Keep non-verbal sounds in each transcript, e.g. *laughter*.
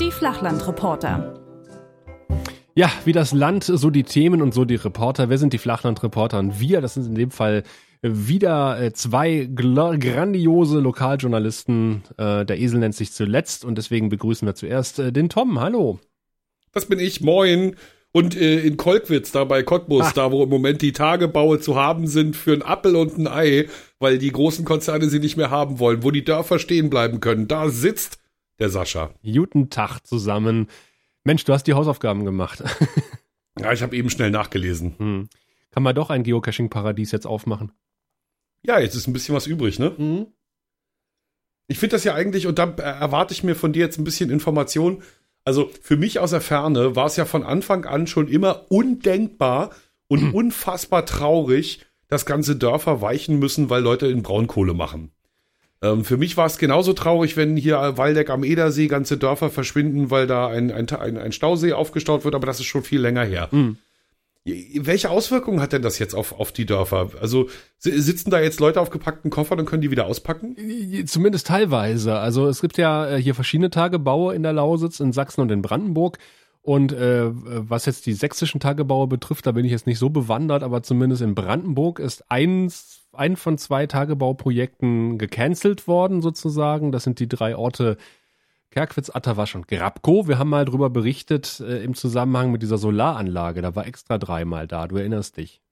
Die Flachlandreporter. Ja, wie das Land, so die Themen und so die Reporter. Wer sind die Flachlandreporter? Und wir, das sind in dem Fall wieder äh, zwei grandiose Lokaljournalisten. Äh, der Esel nennt sich zuletzt und deswegen begrüßen wir zuerst äh, den Tom. Hallo. Das bin ich, moin. Und äh, in Kolkwitz, da bei Cottbus, Ach. da wo im Moment die Tagebaue zu haben sind für ein Appel und ein Ei, weil die großen Konzerne sie nicht mehr haben wollen, wo die Dörfer stehen bleiben können, da sitzt der Sascha. Guten Tag zusammen. Mensch, du hast die Hausaufgaben gemacht. *laughs* ja, ich habe eben schnell nachgelesen. Hm. Kann man doch ein Geocaching-Paradies jetzt aufmachen? Ja, jetzt ist ein bisschen was übrig, ne? Mhm. Ich finde das ja eigentlich, und da erwarte ich mir von dir jetzt ein bisschen Information. Also für mich aus der Ferne war es ja von Anfang an schon immer undenkbar und mhm. unfassbar traurig, dass ganze Dörfer weichen müssen, weil Leute in Braunkohle machen. Ähm, für mich war es genauso traurig, wenn hier Waldeck am Edersee ganze Dörfer verschwinden, weil da ein, ein, ein, Stausee aufgestaut wird, aber das ist schon viel länger her. Mhm. Welche Auswirkungen hat denn das jetzt auf, auf die Dörfer? Also sitzen da jetzt Leute auf gepackten Koffern und können die wieder auspacken? Zumindest teilweise. Also es gibt ja äh, hier verschiedene Tagebaue in der Lausitz, in Sachsen und in Brandenburg. Und äh, was jetzt die sächsischen Tagebaue betrifft, da bin ich jetzt nicht so bewandert, aber zumindest in Brandenburg ist eins, ein von zwei Tagebauprojekten gecancelt worden sozusagen. Das sind die drei Orte Kerkwitz, Atterwasch und Grabko. Wir haben mal drüber berichtet äh, im Zusammenhang mit dieser Solaranlage. Da war extra dreimal da, du erinnerst dich.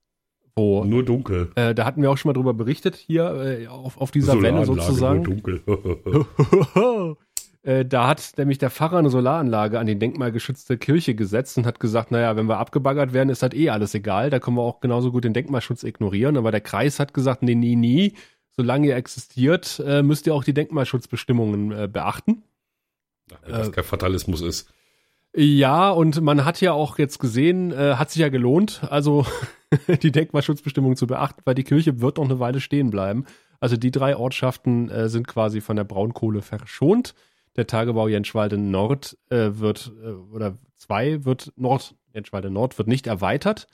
Wo, nur dunkel. Äh, da hatten wir auch schon mal drüber berichtet, hier äh, auf, auf dieser Welle sozusagen. Nur dunkel. *laughs* äh, da hat nämlich der Pfarrer eine Solaranlage an die denkmalgeschützte Kirche gesetzt und hat gesagt, naja, wenn wir abgebaggert werden, ist halt eh alles egal. Da können wir auch genauso gut den Denkmalschutz ignorieren. Aber der Kreis hat gesagt, nee, nee, nee, solange ihr existiert, äh, müsst ihr auch die Denkmalschutzbestimmungen äh, beachten. Wenn das äh, kein Fatalismus ist. Ja, und man hat ja auch jetzt gesehen, äh, hat sich ja gelohnt, also *laughs* die Denkmalschutzbestimmungen zu beachten, weil die Kirche wird noch eine Weile stehen bleiben. Also die drei Ortschaften äh, sind quasi von der Braunkohle verschont. Der Tagebau Jenschwalde Nord äh, wird, äh, oder zwei wird Nord, Jenschwalde Nord wird nicht erweitert.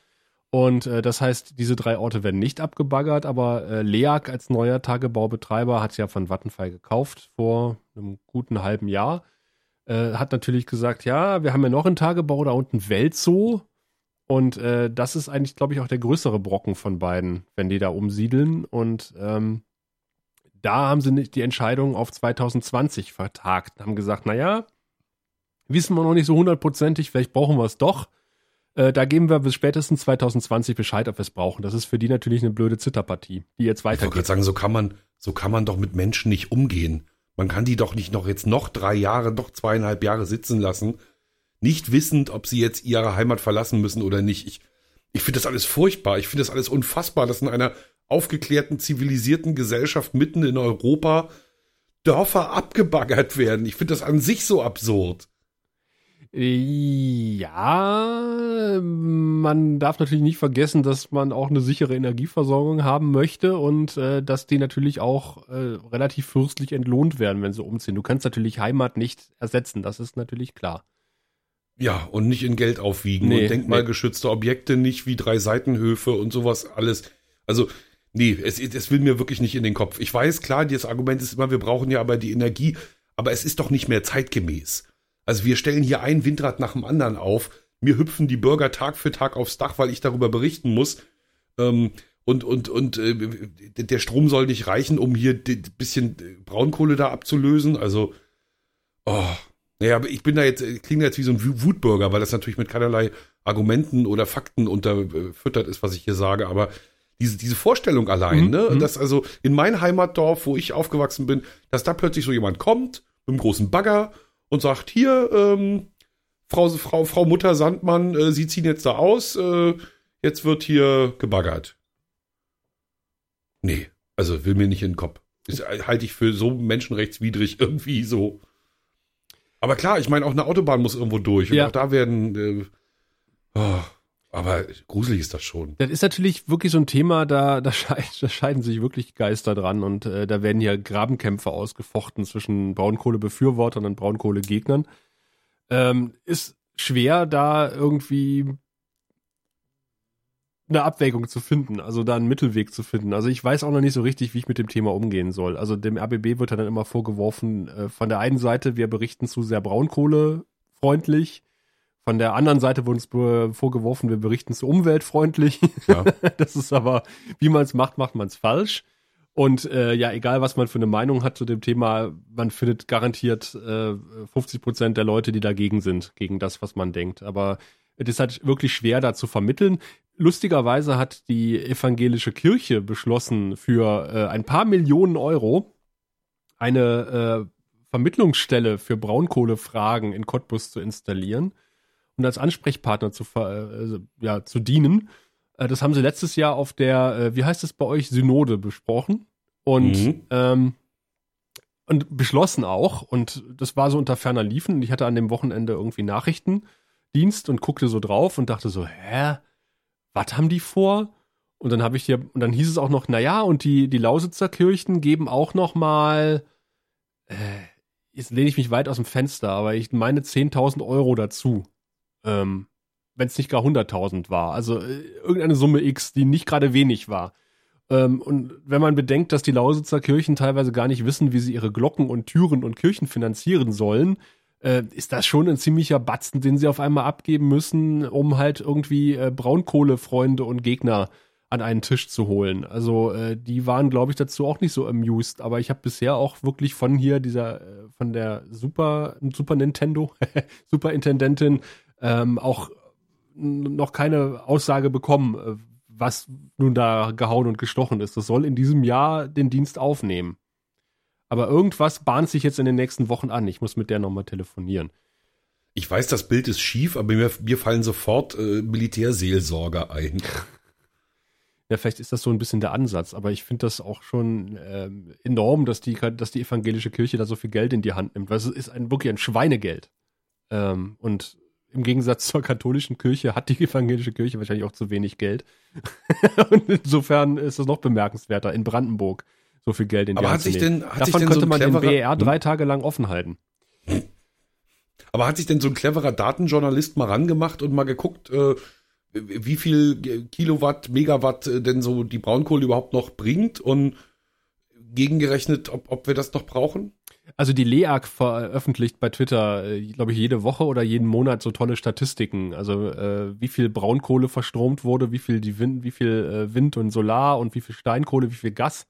Und äh, das heißt, diese drei Orte werden nicht abgebaggert, aber äh, LEAG als neuer Tagebaubetreiber hat es ja von Vattenfall gekauft vor einem guten halben Jahr äh, hat natürlich gesagt, ja, wir haben ja noch einen Tagebau da unten Weltzoo. Und äh, das ist eigentlich, glaube ich, auch der größere Brocken von beiden, wenn die da umsiedeln. Und ähm, da haben sie nicht die Entscheidung auf 2020 vertagt. Haben gesagt, naja, wissen wir noch nicht so hundertprozentig, vielleicht brauchen wir es doch. Äh, da geben wir bis spätestens 2020 Bescheid, ob wir es brauchen. Das ist für die natürlich eine blöde Zitterpartie, die jetzt weitergeht. Ich wollte sagen, so kann man, so kann man doch mit Menschen nicht umgehen. Man kann die doch nicht noch jetzt noch drei Jahre, noch zweieinhalb Jahre sitzen lassen, nicht wissend, ob sie jetzt ihre Heimat verlassen müssen oder nicht. Ich, ich finde das alles furchtbar. Ich finde das alles unfassbar, dass in einer aufgeklärten, zivilisierten Gesellschaft mitten in Europa Dörfer abgebaggert werden. Ich finde das an sich so absurd. Ja, man darf natürlich nicht vergessen, dass man auch eine sichere Energieversorgung haben möchte und äh, dass die natürlich auch äh, relativ fürstlich entlohnt werden, wenn sie umziehen. Du kannst natürlich Heimat nicht ersetzen, das ist natürlich klar. Ja, und nicht in Geld aufwiegen nee, und denkmalgeschützte nee. Objekte nicht wie drei Seitenhöfe und sowas alles. Also, nee, es, es will mir wirklich nicht in den Kopf. Ich weiß, klar, das Argument ist immer, wir brauchen ja aber die Energie, aber es ist doch nicht mehr zeitgemäß. Also wir stellen hier ein Windrad nach dem anderen auf. Mir hüpfen die Bürger Tag für Tag aufs Dach, weil ich darüber berichten muss. Ähm, und und und äh, der Strom soll nicht reichen, um hier ein bisschen Braunkohle da abzulösen. Also, oh, naja, aber ich bin da jetzt, klinge jetzt wie so ein Wutbürger, weil das natürlich mit keinerlei Argumenten oder Fakten unterfüttert ist, was ich hier sage. Aber diese, diese Vorstellung allein, mhm. ne, mhm. dass also in mein Heimatdorf, wo ich aufgewachsen bin, dass da plötzlich so jemand kommt mit einem großen Bagger und sagt, hier, ähm, Frau, Frau, Frau Mutter Sandmann, äh, Sie ziehen jetzt da aus, äh, jetzt wird hier gebaggert. Nee, also will mir nicht in den Kopf. Das halte ich für so menschenrechtswidrig *laughs* irgendwie so. Aber klar, ich meine, auch eine Autobahn muss irgendwo durch. Und ja. auch da werden. Äh, oh, aber gruselig ist das schon. Das ist natürlich wirklich so ein Thema, da, da, scheiden, da scheiden sich wirklich Geister dran und äh, da werden hier Grabenkämpfe ausgefochten zwischen Braunkohlebefürwortern und Braunkohlegegnern. Ähm, ist schwer, da irgendwie eine Abwägung zu finden, also da einen Mittelweg zu finden. Also ich weiß auch noch nicht so richtig, wie ich mit dem Thema umgehen soll. Also dem RBB wird dann immer vorgeworfen, äh, von der einen Seite, wir berichten zu sehr braunkohlefreundlich, von der anderen Seite wurde uns vorgeworfen, wir berichten zu umweltfreundlich. Ja. *laughs* das ist aber, wie man es macht, macht man es falsch. Und äh, ja, egal was man für eine Meinung hat zu dem Thema, man findet garantiert äh, 50 Prozent der Leute, die dagegen sind, gegen das, was man denkt. Aber es ist halt wirklich schwer, da zu vermitteln. Lustigerweise hat die evangelische Kirche beschlossen, für äh, ein paar Millionen Euro eine äh, Vermittlungsstelle für Braunkohlefragen in Cottbus zu installieren und als Ansprechpartner zu, äh, ja, zu dienen. Äh, das haben sie letztes Jahr auf der, äh, wie heißt es bei euch, Synode besprochen und mhm. ähm, und beschlossen auch. Und das war so unter ferner Liefen. Und ich hatte an dem Wochenende irgendwie Nachrichtendienst und guckte so drauf und dachte so, hä, was haben die vor? Und dann habe ich hier, und dann hieß es auch noch, naja, und die, die Lausitzer Kirchen geben auch noch mal, äh, jetzt lehne ich mich weit aus dem Fenster, aber ich meine 10.000 Euro dazu. Ähm, wenn es nicht gar 100.000 war. Also äh, irgendeine Summe X, die nicht gerade wenig war. Ähm, und wenn man bedenkt, dass die Lausitzer Kirchen teilweise gar nicht wissen, wie sie ihre Glocken und Türen und Kirchen finanzieren sollen, äh, ist das schon ein ziemlicher Batzen, den sie auf einmal abgeben müssen, um halt irgendwie äh, Braunkohlefreunde und Gegner an einen Tisch zu holen. Also äh, die waren, glaube ich, dazu auch nicht so amused. Aber ich habe bisher auch wirklich von hier dieser, äh, von der Super, Super Nintendo, *laughs* Superintendentin ähm, auch noch keine Aussage bekommen, äh, was nun da gehauen und gestochen ist. Das soll in diesem Jahr den Dienst aufnehmen. Aber irgendwas bahnt sich jetzt in den nächsten Wochen an. Ich muss mit der nochmal telefonieren. Ich weiß, das Bild ist schief, aber mir, mir fallen sofort äh, Militärseelsorger ein. *laughs* Ja, vielleicht ist das so ein bisschen der Ansatz, aber ich finde das auch schon ähm, enorm, dass die, dass die evangelische Kirche da so viel Geld in die Hand nimmt, weil es ist ein, wirklich ein Schweinegeld. Ähm, und im Gegensatz zur katholischen Kirche hat die evangelische Kirche wahrscheinlich auch zu wenig Geld. *laughs* und insofern ist das noch bemerkenswerter in Brandenburg so viel Geld in die Aber Hand hat sich denn, hat Davon sich denn könnte so man den cleverer, BR drei Tage lang offen halten. Aber hat sich denn so ein cleverer Datenjournalist mal rangemacht und mal geguckt, äh, wie viel Kilowatt, Megawatt äh, denn so die Braunkohle überhaupt noch bringt und gegengerechnet, ob, ob wir das noch brauchen? Also die LEAG veröffentlicht bei Twitter, äh, glaube ich, jede Woche oder jeden Monat so tolle Statistiken. Also äh, wie viel Braunkohle verstromt wurde, wie viel die Wind, wie viel äh, Wind und Solar und wie viel Steinkohle, wie viel Gas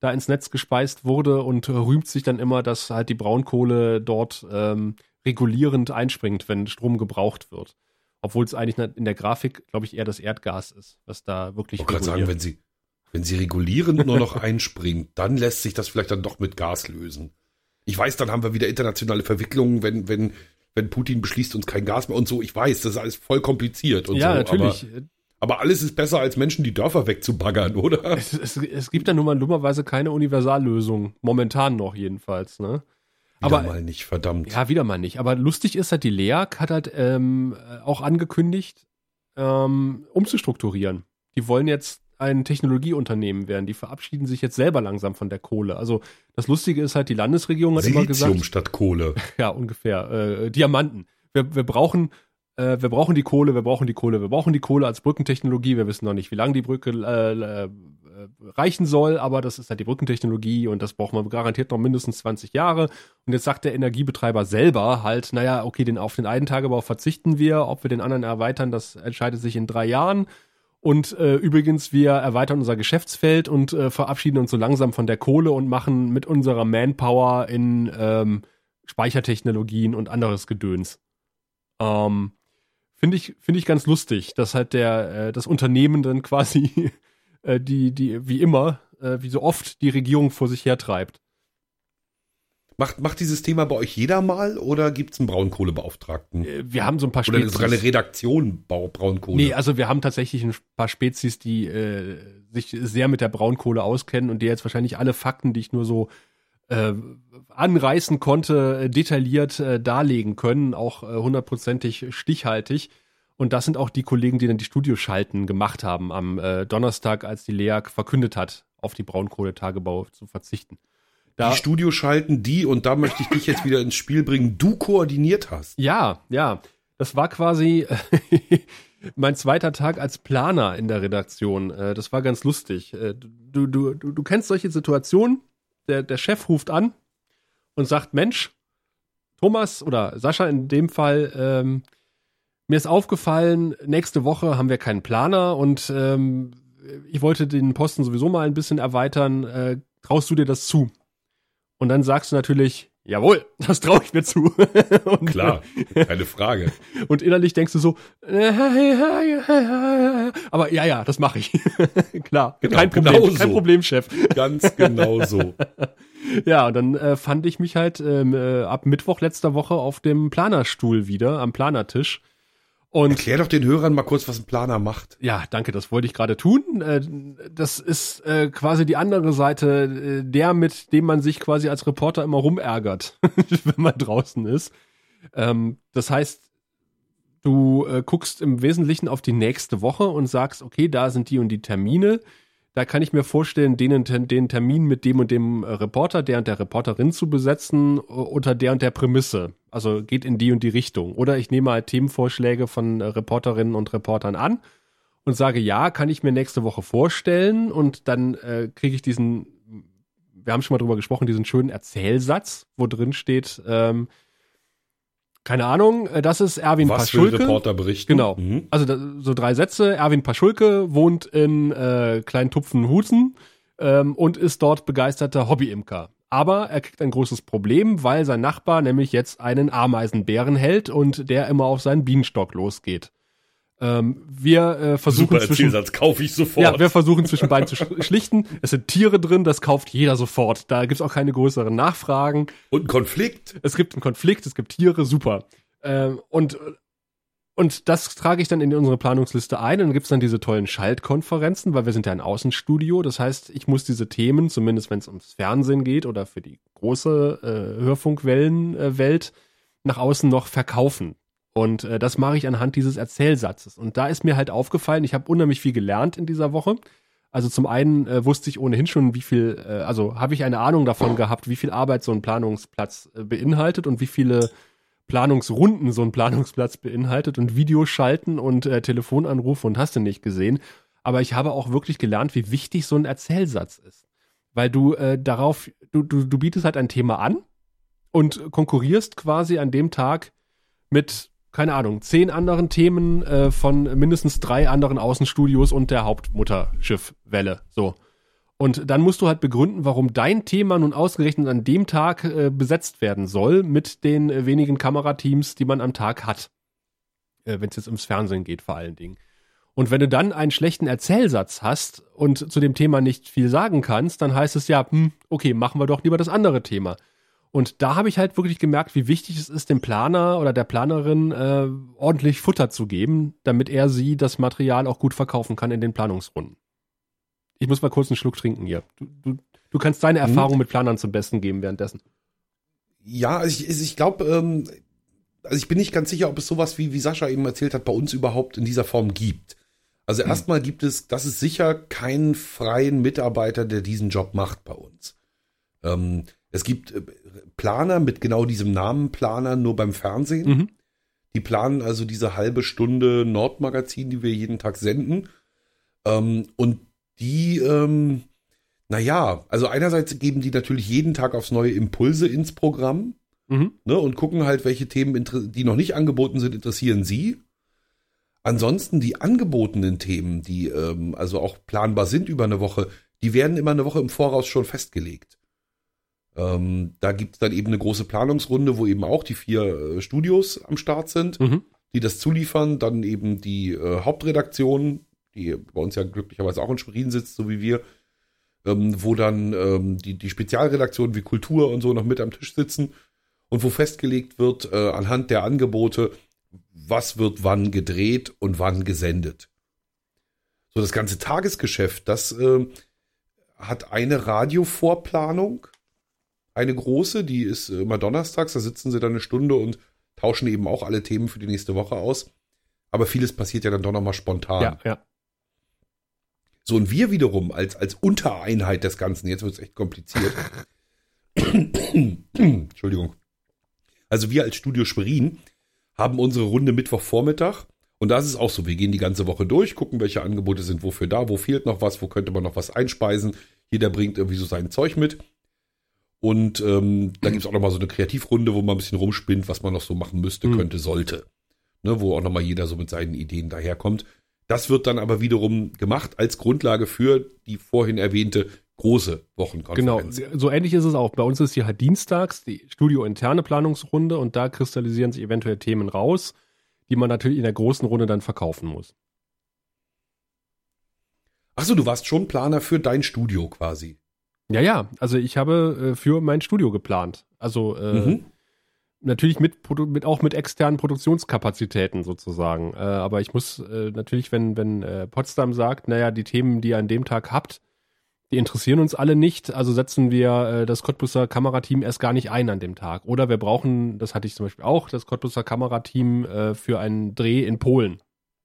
da ins Netz gespeist wurde und rühmt sich dann immer, dass halt die Braunkohle dort ähm, regulierend einspringt, wenn Strom gebraucht wird. Obwohl es eigentlich in der Grafik, glaube ich, eher das Erdgas ist, was da wirklich. Ich wollte gerade sagen, wenn sie, wenn sie regulierend nur noch *laughs* einspringt, dann lässt sich das vielleicht dann doch mit Gas lösen. Ich weiß, dann haben wir wieder internationale Verwicklungen, wenn, wenn, wenn Putin beschließt, uns kein Gas mehr und so. Ich weiß, das ist alles voll kompliziert und ja, so. natürlich. Aber, aber, alles ist besser, als Menschen die Dörfer wegzubaggern, *laughs* oder? Es, es, es gibt da nun mal dummerweise keine Universallösung. Momentan noch jedenfalls, ne? Wieder aber, mal nicht, verdammt. Ja, wieder mal nicht. Aber lustig ist halt, die LEAG hat halt ähm, auch angekündigt, ähm, umzustrukturieren. Die wollen jetzt ein Technologieunternehmen werden. Die verabschieden sich jetzt selber langsam von der Kohle. Also das Lustige ist halt, die Landesregierung hat Silizium immer gesagt. statt Kohle. *laughs* Ja, ungefähr. Äh, Diamanten. Wir, wir brauchen äh, wir brauchen die Kohle, wir brauchen die Kohle, wir brauchen die Kohle als Brückentechnologie. Wir wissen noch nicht, wie lange die Brücke äh, äh, reichen soll, aber das ist halt die Brückentechnologie und das brauchen wir garantiert noch mindestens 20 Jahre. Und jetzt sagt der Energiebetreiber selber halt, naja, okay, den, auf den einen Tagebau verzichten wir, ob wir den anderen erweitern, das entscheidet sich in drei Jahren. Und äh, übrigens, wir erweitern unser Geschäftsfeld und äh, verabschieden uns so langsam von der Kohle und machen mit unserer Manpower in ähm, Speichertechnologien und anderes Gedöns. Ähm, Finde ich, finde ich ganz lustig, dass halt der, äh, das Unternehmen dann *laughs* quasi äh, die, die, wie immer, äh, wie so oft die Regierung vor sich hertreibt. Macht, macht dieses Thema bei euch jeder mal oder gibt es einen Braunkohlebeauftragten? Äh, wir haben so ein paar Spezies. Oder sogar eine Redaktion Braunkohle? Nee, also wir haben tatsächlich ein paar Spezies, die äh, sich sehr mit der Braunkohle auskennen und die jetzt wahrscheinlich alle Fakten, die ich nur so äh, anreißen konnte, äh, detailliert äh, darlegen können, auch äh, hundertprozentig stichhaltig. Und das sind auch die Kollegen, die dann die Studioschalten gemacht haben am Donnerstag, als die LEAG verkündet hat, auf die Braunkohletagebau zu verzichten. Da, die Studioschalten, die, und da möchte ich dich jetzt wieder ins Spiel bringen, du koordiniert hast. Ja, ja. Das war quasi, *laughs* mein zweiter Tag als Planer in der Redaktion. Äh, das war ganz lustig. Äh, du, du, du, du kennst solche Situationen. Der, der Chef ruft an und sagt, Mensch, Thomas oder Sascha in dem Fall, ähm, mir ist aufgefallen, nächste Woche haben wir keinen Planer und ähm, ich wollte den Posten sowieso mal ein bisschen erweitern. Äh, traust du dir das zu? Und dann sagst du natürlich, jawohl, *laughs* das traue ich mir zu. *laughs* und, Klar, keine Frage. *laughs* Und innerlich denkst du so, aber ja, ja, das mache ich. Klar, genau, kein Problem, genau so. kein Problem, Chef. Ganz genau so. ja, und dann äh, fand ich mich halt ähm, äh, ab Mittwoch letzter Woche auf dem Planerstuhl wieder, am Planertisch und Erklär doch den Hörern mal kurz, was ein Planer macht. Ja, danke, das wollte ich gerade tun. Äh, das ist äh, quasi die andere Seite, äh, der, mit dem man sich quasi als Reporter immer rumärgert, *laughs* wenn man draußen ist. Ähm, das heißt, du guckst im Wesentlichen auf die nächste Woche und sagst, okay, da sind die und die Termine da kann ich mir vorstellen, den, den Termin mit dem und dem äh, Reporter, der und der Reporterin zu besetzen, unter der und der Prämisse. Also geht in die und die Richtung. Oder ich nehme halt Themenvorschläge von äh, Reporterinnen und Reportern an und sage, ja, kann ich mir nächste Woche vorstellen. Und dann äh, kriege ich diesen, wir haben schon mal drüber gesprochen, diesen schönen Erzählsatz, wo drin steht, ähm, keine Ahnung, äh, das ist Erwin Was Paschulke. Für Reporter berichten. Genau. Mhm. Also da, so drei Sätze. Erwin Paschulke wohnt in äh, Kleintupfenhusen ähm, und ist dort begeisterter Hobbyimker. Aber er kriegt ein großes Problem, weil sein Nachbar nämlich jetzt einen Ameisenbären hält und der immer auf seinen Bienenstock losgeht. Ähm, wir äh, versuchen Super zwischen, kaufe ich sofort. Ja, wir versuchen zwischen beiden zu schlichten. Es sind Tiere drin, das kauft jeder sofort. Da gibt's auch keine größeren Nachfragen. Und einen Konflikt. Es gibt einen Konflikt, es gibt Tiere, super. Ähm, und und das trage ich dann in unsere Planungsliste ein. Und dann gibt's dann diese tollen Schaltkonferenzen, weil wir sind ja ein Außenstudio. Das heißt, ich muss diese Themen, zumindest wenn es ums Fernsehen geht oder für die große äh, Hörfunkwellenwelt, äh, nach außen noch verkaufen. Und äh, das mache ich anhand dieses Erzählsatzes. Und da ist mir halt aufgefallen, ich habe unheimlich viel gelernt in dieser Woche. Also zum einen äh, wusste ich ohnehin schon, wie viel, äh, also habe ich eine Ahnung davon gehabt, wie viel Arbeit so ein Planungsplatz äh, beinhaltet und wie viele Planungsrunden so ein Planungsplatz beinhaltet und Videoschalten und äh, Telefonanrufe und hast du nicht gesehen. Aber ich habe auch wirklich gelernt, wie wichtig so ein Erzählsatz ist. Weil du äh, darauf, du, du, du bietest halt ein Thema an und konkurrierst quasi an dem Tag mit keine Ahnung, zehn anderen Themen äh, von mindestens drei anderen Außenstudios und der Hauptmutterschiffwelle. So. Und dann musst du halt begründen, warum dein Thema nun ausgerechnet an dem Tag äh, besetzt werden soll mit den äh, wenigen Kamerateams, die man am Tag hat. Äh, Wenn es jetzt ums Fernsehen geht, vor allen Dingen. Und wenn du dann einen schlechten Erzählsatz hast und zu dem Thema nicht viel sagen kannst, dann heißt es ja, hm, okay, machen wir doch lieber das andere Thema. Und da habe ich halt wirklich gemerkt, wie wichtig es ist, dem Planer oder der Planerin äh, ordentlich Futter zu geben, damit er sie das Material auch gut verkaufen kann in den Planungsrunden. Ich muss mal kurz einen Schluck trinken hier. Du, du, du kannst deine mhm. Erfahrung mit Planern zum Besten geben währenddessen. Ja, also ich, also ich glaube, ähm, also ich bin nicht ganz sicher, ob es sowas wie, wie Sascha eben erzählt hat, bei uns überhaupt in dieser Form gibt. Also mhm. erstmal gibt es, das ist sicher keinen freien Mitarbeiter, der diesen Job macht bei uns. Ähm, es gibt äh, Planer mit genau diesem Namen Planer nur beim Fernsehen. Mhm. Die planen also diese halbe Stunde Nordmagazin, die wir jeden Tag senden. Ähm, und die, ähm, naja, also einerseits geben die natürlich jeden Tag aufs neue Impulse ins Programm mhm. ne, und gucken halt, welche Themen, die noch nicht angeboten sind, interessieren sie. Ansonsten die angebotenen Themen, die ähm, also auch planbar sind über eine Woche, die werden immer eine Woche im Voraus schon festgelegt. Ähm, da gibt es dann eben eine große Planungsrunde, wo eben auch die vier äh, Studios am Start sind, mhm. die das zuliefern. Dann eben die äh, Hauptredaktion, die bei uns ja glücklicherweise auch in Schwerin sitzt, so wie wir, ähm, wo dann ähm, die, die Spezialredaktionen wie Kultur und so noch mit am Tisch sitzen und wo festgelegt wird äh, anhand der Angebote, was wird wann gedreht und wann gesendet. So das ganze Tagesgeschäft, das äh, hat eine Radiovorplanung eine große, die ist immer donnerstags, da sitzen sie dann eine Stunde und tauschen eben auch alle Themen für die nächste Woche aus. Aber vieles passiert ja dann doch nochmal spontan. Ja, ja. So, und wir wiederum als, als Untereinheit des Ganzen, jetzt wird es echt kompliziert. *coughs* Entschuldigung. Also wir als Studio Schwerin haben unsere Runde Mittwochvormittag Und da ist es auch so, wir gehen die ganze Woche durch, gucken, welche Angebote sind wofür da, wo fehlt noch was, wo könnte man noch was einspeisen. Jeder bringt irgendwie so sein Zeug mit. Und ähm, da gibt es auch nochmal so eine Kreativrunde, wo man ein bisschen rumspinnt, was man noch so machen müsste, mhm. könnte, sollte. Ne, wo auch nochmal jeder so mit seinen Ideen daherkommt. Das wird dann aber wiederum gemacht als Grundlage für die vorhin erwähnte große Wochenkonferenz. Genau, so ähnlich ist es auch. Bei uns ist hier halt dienstags die studiointerne Planungsrunde und da kristallisieren sich eventuell Themen raus, die man natürlich in der großen Runde dann verkaufen muss. Achso, du warst schon Planer für dein Studio quasi. Ja, ja, also ich habe äh, für mein Studio geplant. Also äh, mhm. natürlich mit, mit auch mit externen Produktionskapazitäten sozusagen. Äh, aber ich muss äh, natürlich, wenn, wenn äh, Potsdam sagt, naja, die Themen, die ihr an dem Tag habt, die interessieren uns alle nicht, also setzen wir äh, das Cottbusser Kamerateam erst gar nicht ein an dem Tag. Oder wir brauchen, das hatte ich zum Beispiel auch, das Cottbusser Kamerateam äh, für einen Dreh in Polen,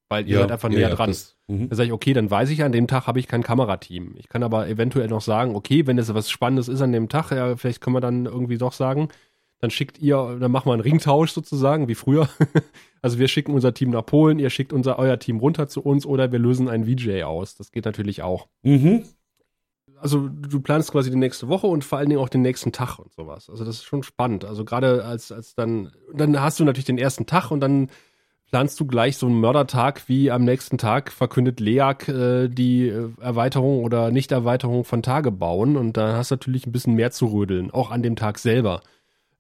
weil ihr ja, seid einfach näher ja, dran. Das, mhm. da sage ich, okay, dann weiß ich, an dem Tag habe ich kein Kamerateam. Ich kann aber eventuell noch sagen, okay, wenn es was Spannendes ist an dem Tag, ja, vielleicht können wir dann irgendwie doch sagen, dann schickt ihr, dann machen wir einen Ringtausch sozusagen, wie früher. *laughs* also wir schicken unser Team nach Polen, ihr schickt unser euer Team runter zu uns oder wir lösen einen VJ aus. Das geht natürlich auch. Mhm also du planst quasi die nächste Woche und vor allen Dingen auch den nächsten Tag und sowas. Also das ist schon spannend. Also gerade als, als dann, dann hast du natürlich den ersten Tag und dann planst du gleich so einen Mördertag, wie am nächsten Tag verkündet LEAG äh, die Erweiterung oder Nichterweiterung von Tage bauen und da hast du natürlich ein bisschen mehr zu rödeln, auch an dem Tag selber.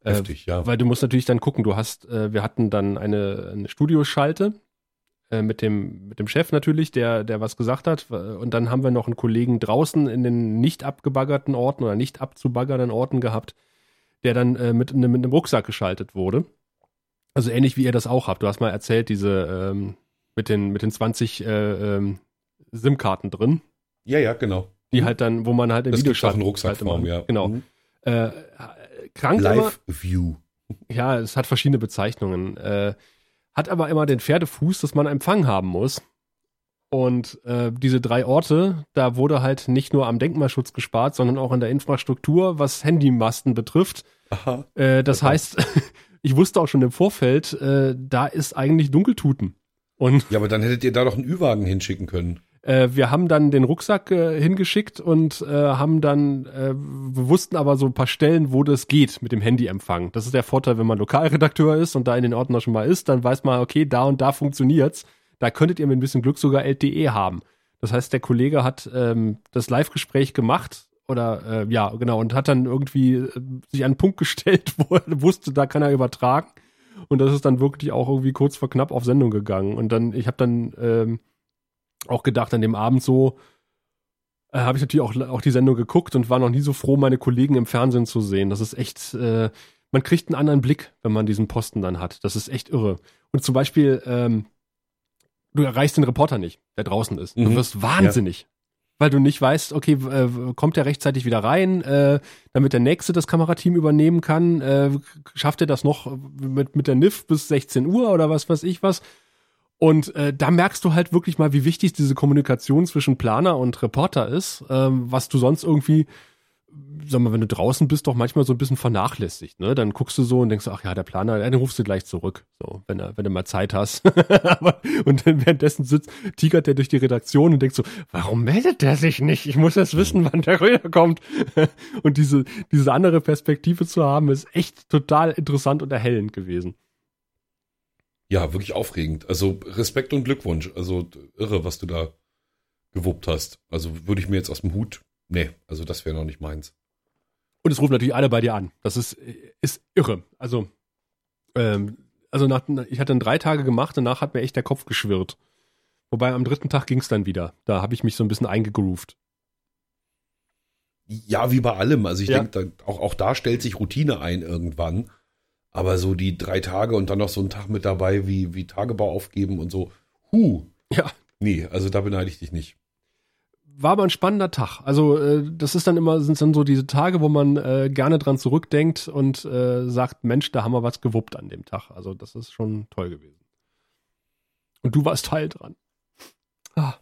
Äh, Heftig, äh, ja. Weil du musst natürlich dann gucken, du hast, äh, wir hatten dann eine, eine Studioschalte, äh, mit dem, mit dem Chef natürlich, der, der was gesagt hat. Und dann haben wir noch einen Kollegen draußen in den nicht abgebaggerten Orten oder nicht abzubaggernden Orten gehabt, der dann äh, mit, mit einem Rucksack geschaltet wurde. Also ähnlich wie ihr das auch habt. Du hast mal erzählt, diese ähm, mit den, mit den 20 äh, ähm, SIM-Karten drin. Ja, ja, genau. Die halt dann, wo man halt im Video einen Rucksackform, halt ja. Genau. Mhm. Äh, krank Live immer, View. Ja, es hat verschiedene Bezeichnungen. Äh, hat aber immer den Pferdefuß, dass man Empfang haben muss. Und äh, diese drei Orte, da wurde halt nicht nur am Denkmalschutz gespart, sondern auch in der Infrastruktur, was Handymasten betrifft. Aha. Äh, das okay. heißt, *laughs* ich wusste auch schon im Vorfeld, äh, da ist eigentlich Dunkeltuten. Und ja, aber dann hättet ihr da doch einen Ü-Wagen hinschicken können. Äh, wir haben dann den Rucksack äh, hingeschickt und äh, haben dann, äh, wir wussten aber so ein paar Stellen, wo das geht mit dem Handyempfang. Das ist der Vorteil, wenn man Lokalredakteur ist und da in den Orten schon mal ist, dann weiß man, okay, da und da funktioniert's. Da könntet ihr mit ein bisschen Glück sogar LTE haben. Das heißt, der Kollege hat ähm, das Live-Gespräch gemacht oder äh, ja, genau, und hat dann irgendwie äh, sich an einen Punkt *laughs* gestellt, wo er wusste, da kann er übertragen. Und das ist dann wirklich auch irgendwie kurz vor knapp auf Sendung gegangen. Und dann, ich habe dann ähm, auch gedacht an dem Abend so, äh, habe ich natürlich auch, auch die Sendung geguckt und war noch nie so froh, meine Kollegen im Fernsehen zu sehen. Das ist echt, äh, man kriegt einen anderen Blick, wenn man diesen Posten dann hat. Das ist echt irre. Und zum Beispiel, ähm, du erreichst den Reporter nicht, der draußen ist. Du mhm. wirst wahnsinnig. Weil du nicht weißt, okay, äh, kommt er rechtzeitig wieder rein, äh, damit der Nächste das Kamerateam übernehmen kann? Äh, schafft er das noch mit, mit der NIF bis 16 Uhr oder was weiß ich was? Und äh, da merkst du halt wirklich mal, wie wichtig diese Kommunikation zwischen Planer und Reporter ist, ähm, was du sonst irgendwie, sag mal, wenn du draußen bist, doch manchmal so ein bisschen vernachlässigt. Ne? Dann guckst du so und denkst, ach ja, der Planer, dann rufst du gleich zurück, so, wenn, er, wenn du mal Zeit hast. *laughs* und dann währenddessen sitzt, tigert der durch die Redaktion und denkt so, warum meldet der sich nicht? Ich muss jetzt wissen, wann der rüberkommt. *laughs* und diese, diese andere Perspektive zu haben, ist echt total interessant und erhellend gewesen ja, wirklich aufregend. Also Respekt und Glückwunsch. Also irre, was du da gewuppt hast. Also würde ich mir jetzt aus dem Hut, nee, also das wäre noch nicht meins. Und es rufen natürlich alle bei dir an. Das ist, ist irre. Also, ähm, also nach, ich hatte dann drei Tage gemacht, danach hat mir echt der Kopf geschwirrt. Wobei am dritten Tag ging es dann wieder. Da habe ich mich so ein bisschen eingegroovt. Ja, wie bei allem. Also ich ja. denke, auch, auch da stellt sich Routine ein irgendwann. Aber so die drei Tage und dann noch so ein Tag mit dabei, wie, wie Tagebau aufgeben und so. Huh. Ja. Nee, also da beneide ich dich nicht. War aber ein spannender Tag. Also äh, das ist dann immer, sind dann so diese Tage, wo man äh, gerne dran zurückdenkt und äh, sagt, Mensch, da haben wir was gewuppt an dem Tag. Also das ist schon toll gewesen. Und du warst Teil dran. Ah.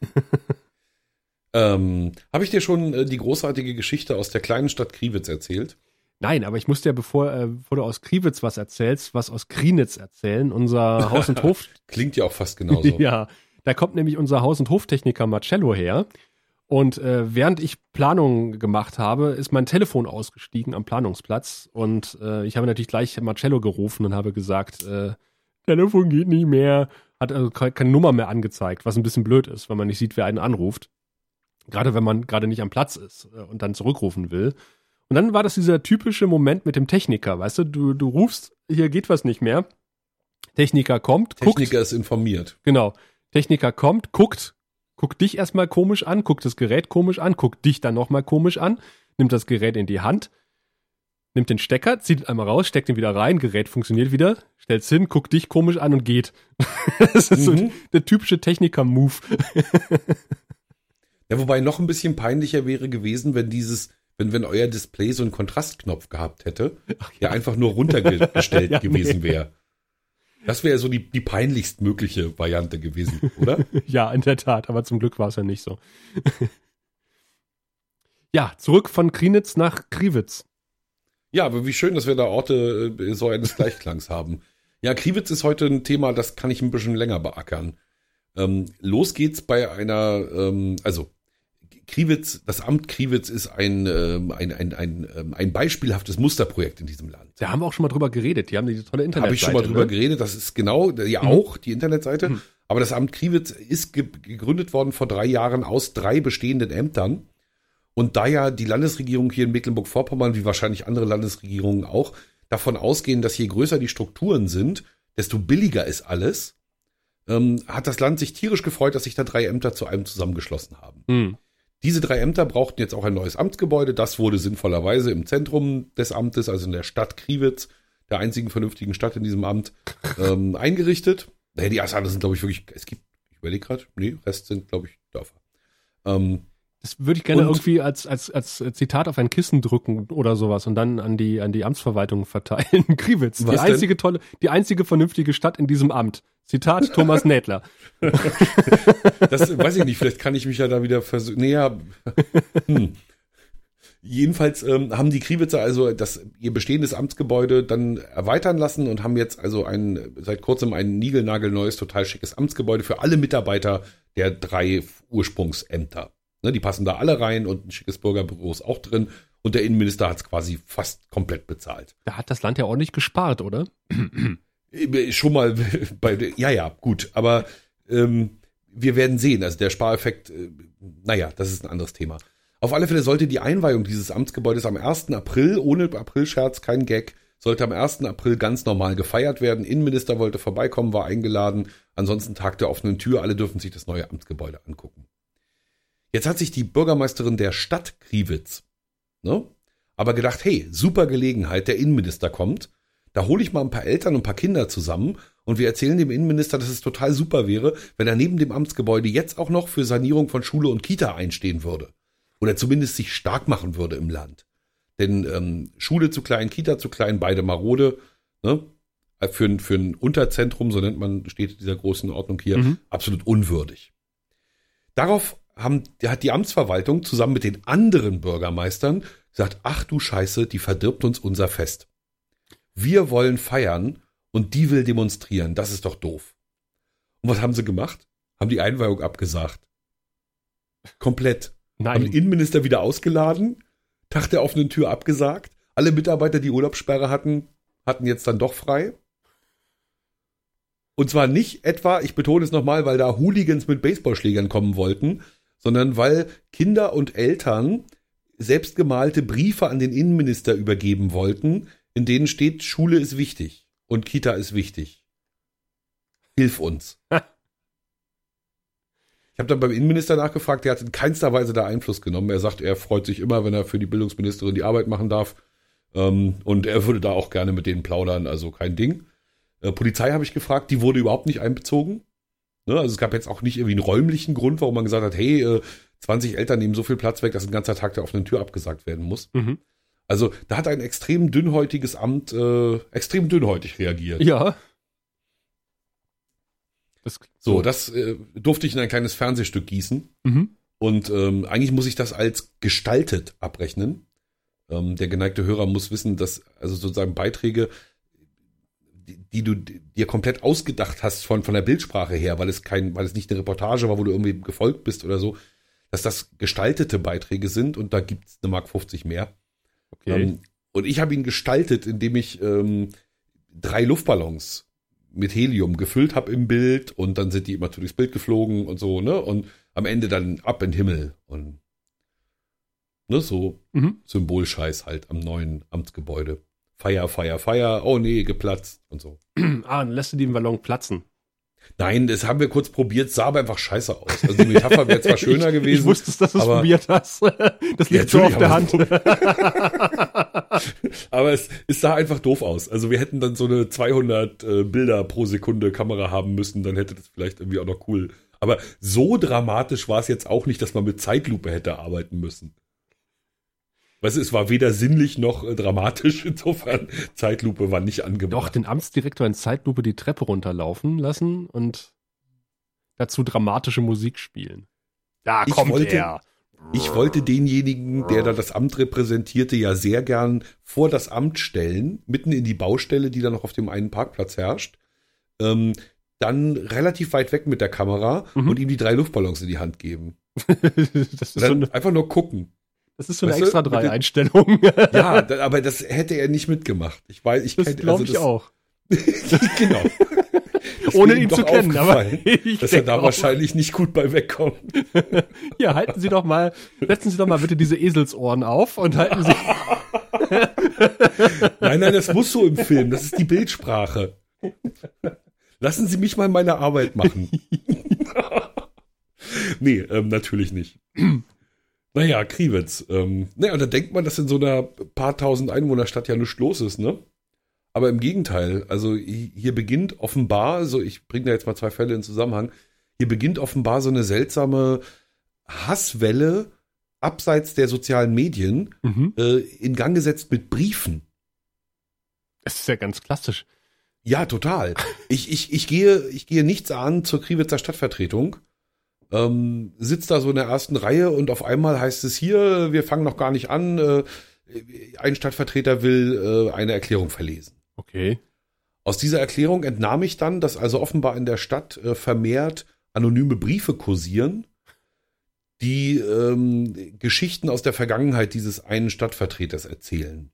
*laughs* ähm, Habe ich dir schon äh, die großartige Geschichte aus der kleinen Stadt Kriwitz erzählt? Nein, aber ich musste ja, bevor, äh, bevor du aus Kriwitz was erzählst, was aus Krienitz erzählen. Unser Haus- und *laughs* Hof. Klingt ja auch fast genauso. *laughs* ja, da kommt nämlich unser Haus- und Hoftechniker Marcello her. Und äh, während ich Planungen gemacht habe, ist mein Telefon ausgestiegen am Planungsplatz. Und äh, ich habe natürlich gleich Marcello gerufen und habe gesagt, äh, Telefon geht nicht mehr. Hat also keine Nummer mehr angezeigt, was ein bisschen blöd ist, weil man nicht sieht, wer einen anruft. Gerade wenn man gerade nicht am Platz ist äh, und dann zurückrufen will. Und dann war das dieser typische Moment mit dem Techniker, weißt du, du, du rufst, hier geht was nicht mehr. Techniker kommt, Techniker guckt. Techniker ist informiert. Genau. Techniker kommt, guckt, guckt dich erstmal komisch an, guckt das Gerät komisch an, guckt dich dann nochmal komisch an, nimmt das Gerät in die Hand, nimmt den Stecker, zieht ihn einmal raus, steckt ihn wieder rein, Gerät funktioniert wieder, stellt's hin, guckt dich komisch an und geht. *laughs* das ist mhm. so der typische Techniker-Move. ja, wobei noch ein bisschen peinlicher wäre gewesen, wenn dieses, wenn, wenn euer Display so einen Kontrastknopf gehabt hätte, der einfach nur runtergestellt *laughs* ja, gewesen nee. wäre. Das wäre so die, die peinlichst mögliche Variante gewesen, oder? *laughs* ja, in der Tat, aber zum Glück war es ja nicht so. *laughs* ja, zurück von Krinitz nach Kriwitz. Ja, aber wie schön, dass wir da Orte äh, so eines Gleichklangs haben. Ja, Kriwitz ist heute ein Thema, das kann ich ein bisschen länger beackern. Ähm, los geht's bei einer, ähm, also Kriwitz, das Amt Kriwitz ist ein, ähm, ein, ein, ein, ähm, ein beispielhaftes Musterprojekt in diesem Land. Da haben wir auch schon mal drüber geredet. Die haben diese tolle Internetseite. Habe ich schon mal drüber ne? geredet. Das ist genau, ja mhm. auch die Internetseite. Mhm. Aber das Amt Kriwitz ist ge gegründet worden vor drei Jahren aus drei bestehenden Ämtern. Und da ja die Landesregierung hier in Mecklenburg-Vorpommern, wie wahrscheinlich andere Landesregierungen auch, davon ausgehen, dass je größer die Strukturen sind, desto billiger ist alles, ähm, hat das Land sich tierisch gefreut, dass sich da drei Ämter zu einem zusammengeschlossen haben. Mhm. Diese drei Ämter brauchten jetzt auch ein neues Amtsgebäude. Das wurde sinnvollerweise im Zentrum des Amtes, also in der Stadt Kriwitz, der einzigen vernünftigen Stadt in diesem Amt, *laughs* ähm, eingerichtet. Nee, die anderen sind, glaube ich, wirklich, es gibt, ich überlege gerade, nee, Rest sind, glaube ich, Dörfer. Ähm, das würde ich gerne und, irgendwie als, als, als Zitat auf ein Kissen drücken oder sowas und dann an die, an die Amtsverwaltung verteilen. *laughs* Kriwitz, die einzige denn? tolle, die einzige vernünftige Stadt in diesem Amt. Zitat Thomas Nädler. *laughs* das weiß ich nicht, vielleicht kann ich mich ja da wieder versuchen. Näher. Hm. Jedenfalls ähm, haben die Kriwitzer also das ihr bestehendes Amtsgebäude dann erweitern lassen und haben jetzt also ein seit kurzem ein niegelnagelneues, total schickes Amtsgebäude für alle Mitarbeiter der drei Ursprungsämter. Ne, die passen da alle rein und ein schickes Bürgerbüro ist auch drin. Und der Innenminister hat es quasi fast komplett bezahlt. Da hat das Land ja ordentlich gespart, oder? Äh, schon mal *laughs* bei, ja, ja, gut, aber ähm, wir werden sehen. Also der Spareffekt, äh, naja, das ist ein anderes Thema. Auf alle Fälle sollte die Einweihung dieses Amtsgebäudes am 1. April, ohne Aprilscherz, kein Gag, sollte am 1. April ganz normal gefeiert werden. Innenminister wollte vorbeikommen, war eingeladen. Ansonsten tagt der offenen Tür. Alle dürfen sich das neue Amtsgebäude angucken. Jetzt hat sich die Bürgermeisterin der Stadt Kriwitz, ne, aber gedacht, hey, super Gelegenheit, der Innenminister kommt. Da hole ich mal ein paar Eltern und ein paar Kinder zusammen und wir erzählen dem Innenminister, dass es total super wäre, wenn er neben dem Amtsgebäude jetzt auch noch für Sanierung von Schule und Kita einstehen würde. Oder zumindest sich stark machen würde im Land. Denn ähm, Schule zu klein, Kita zu klein, beide marode, ne? Für, für ein Unterzentrum, so nennt man, steht dieser großen Ordnung hier, mhm. absolut unwürdig. Darauf haben, hat die Amtsverwaltung zusammen mit den anderen Bürgermeistern gesagt, ach du Scheiße, die verdirbt uns unser Fest. Wir wollen feiern und die will demonstrieren. Das ist doch doof. Und was haben sie gemacht? Haben die Einweihung abgesagt. Komplett. Nein. Haben den Innenminister wieder ausgeladen, Tag der offenen Tür abgesagt. Alle Mitarbeiter, die Urlaubssperre hatten, hatten jetzt dann doch frei. Und zwar nicht etwa, ich betone es nochmal, weil da Hooligans mit Baseballschlägern kommen wollten, sondern weil Kinder und Eltern selbstgemalte Briefe an den Innenminister übergeben wollten, in denen steht, Schule ist wichtig und Kita ist wichtig. Hilf uns. *laughs* Ich habe dann beim Innenminister nachgefragt, der hat in keinster Weise da Einfluss genommen. Er sagt, er freut sich immer, wenn er für die Bildungsministerin die Arbeit machen darf. Ähm, und er würde da auch gerne mit denen plaudern, also kein Ding. Äh, Polizei habe ich gefragt, die wurde überhaupt nicht einbezogen. Ne? Also es gab jetzt auch nicht irgendwie einen räumlichen Grund, warum man gesagt hat, hey, äh, 20 Eltern nehmen so viel Platz weg, dass ein ganzer Tag der offenen Tür abgesagt werden muss. Mhm. Also da hat ein extrem dünnhäutiges Amt äh, extrem dünnhäutig reagiert. Ja. Das, so, das äh, durfte ich in ein kleines Fernsehstück gießen. Mhm. Und ähm, eigentlich muss ich das als gestaltet abrechnen. Ähm, der geneigte Hörer muss wissen, dass also sozusagen Beiträge, die, du dir komplett ausgedacht hast von, von der Bildsprache her, weil es kein, weil es nicht eine Reportage war, wo du irgendwie gefolgt bist oder so, dass das gestaltete Beiträge sind und da gibt's eine Mark 50 mehr. Okay. Ähm, und ich habe ihn gestaltet, indem ich ähm, drei Luftballons mit Helium gefüllt habe im Bild und dann sind die immer durchs Bild geflogen und so, ne? Und am Ende dann ab in den Himmel und ne, so mhm. Symbolscheiß halt am neuen Amtsgebäude. Feier, Feier, Feier, oh nee, geplatzt und so. *clears throat* Ah, dann lässt du den Ballon platzen. Nein, das haben wir kurz probiert, sah aber einfach scheiße aus. Also die Metapher wäre zwar *laughs* schöner gewesen. Ich wusste, dass du es probiert hast. *laughs* Das liegt ja, so auf der Hand. *laughs* aber es, es sah einfach doof aus. Also wir hätten dann so eine 200 äh, Bilder pro Sekunde Kamera haben müssen, dann hätte das vielleicht irgendwie auch noch cool. Aber so dramatisch war es jetzt auch nicht, dass man mit Zeitlupe hätte arbeiten müssen. Weißt du, es war weder sinnlich noch äh, dramatisch. *laughs* Insofern, Zeitlupe war nicht angebracht. Doch, den Amtsdirektor in Zeitlupe die Treppe runterlaufen lassen und dazu dramatische Musik spielen. Da ich kommt wollte, er. Ich wollte denjenigen, der da das Amt repräsentierte, ja sehr gern vor das Amt stellen, mitten in die Baustelle, die da noch auf dem einen Parkplatz herrscht. Ähm, dann relativ weit weg mit der Kamera mhm. und ihm die drei Luftballons in die Hand geben. *laughs* das ist so einfach nur gucken. Das ist so eine weißt extra drei Einstellung. ja, *laughs* da, aber das hätte er nicht mitgemacht. Ich weiß, ich das glaube also ich auch. *laughs* genau. *laughs* Ohne ihn zu kennen, aber ich dass er da auch. wahrscheinlich nicht gut bei wegkommt. ja, halten Sie doch mal, setzen Sie doch mal bitte diese Eselsohren auf und halten Sie. nein, nein, das muss so im Film. Das ist die Bildsprache. Lassen Sie mich mal meine Arbeit machen. nee, ähm, natürlich nicht. Naja, Kriwitz. Ähm, naja, und da denkt man, dass in so einer paar tausend Einwohnerstadt ja nichts los ist, ne? Aber im Gegenteil, also hier beginnt offenbar, so ich bringe da jetzt mal zwei Fälle in Zusammenhang, hier beginnt offenbar so eine seltsame Hasswelle abseits der sozialen Medien mhm. äh, in Gang gesetzt mit Briefen. Das ist ja ganz klassisch. Ja, total. ich, ich, ich, gehe, ich gehe nichts an zur Kriwitzer Stadtvertretung ähm, sitzt da so in der ersten Reihe und auf einmal heißt es hier, wir fangen noch gar nicht an, äh, ein Stadtvertreter will äh, eine Erklärung verlesen. Okay. Aus dieser Erklärung entnahm ich dann, dass also offenbar in der Stadt äh, vermehrt anonyme Briefe kursieren, die ähm, Geschichten aus der Vergangenheit dieses einen Stadtvertreters erzählen.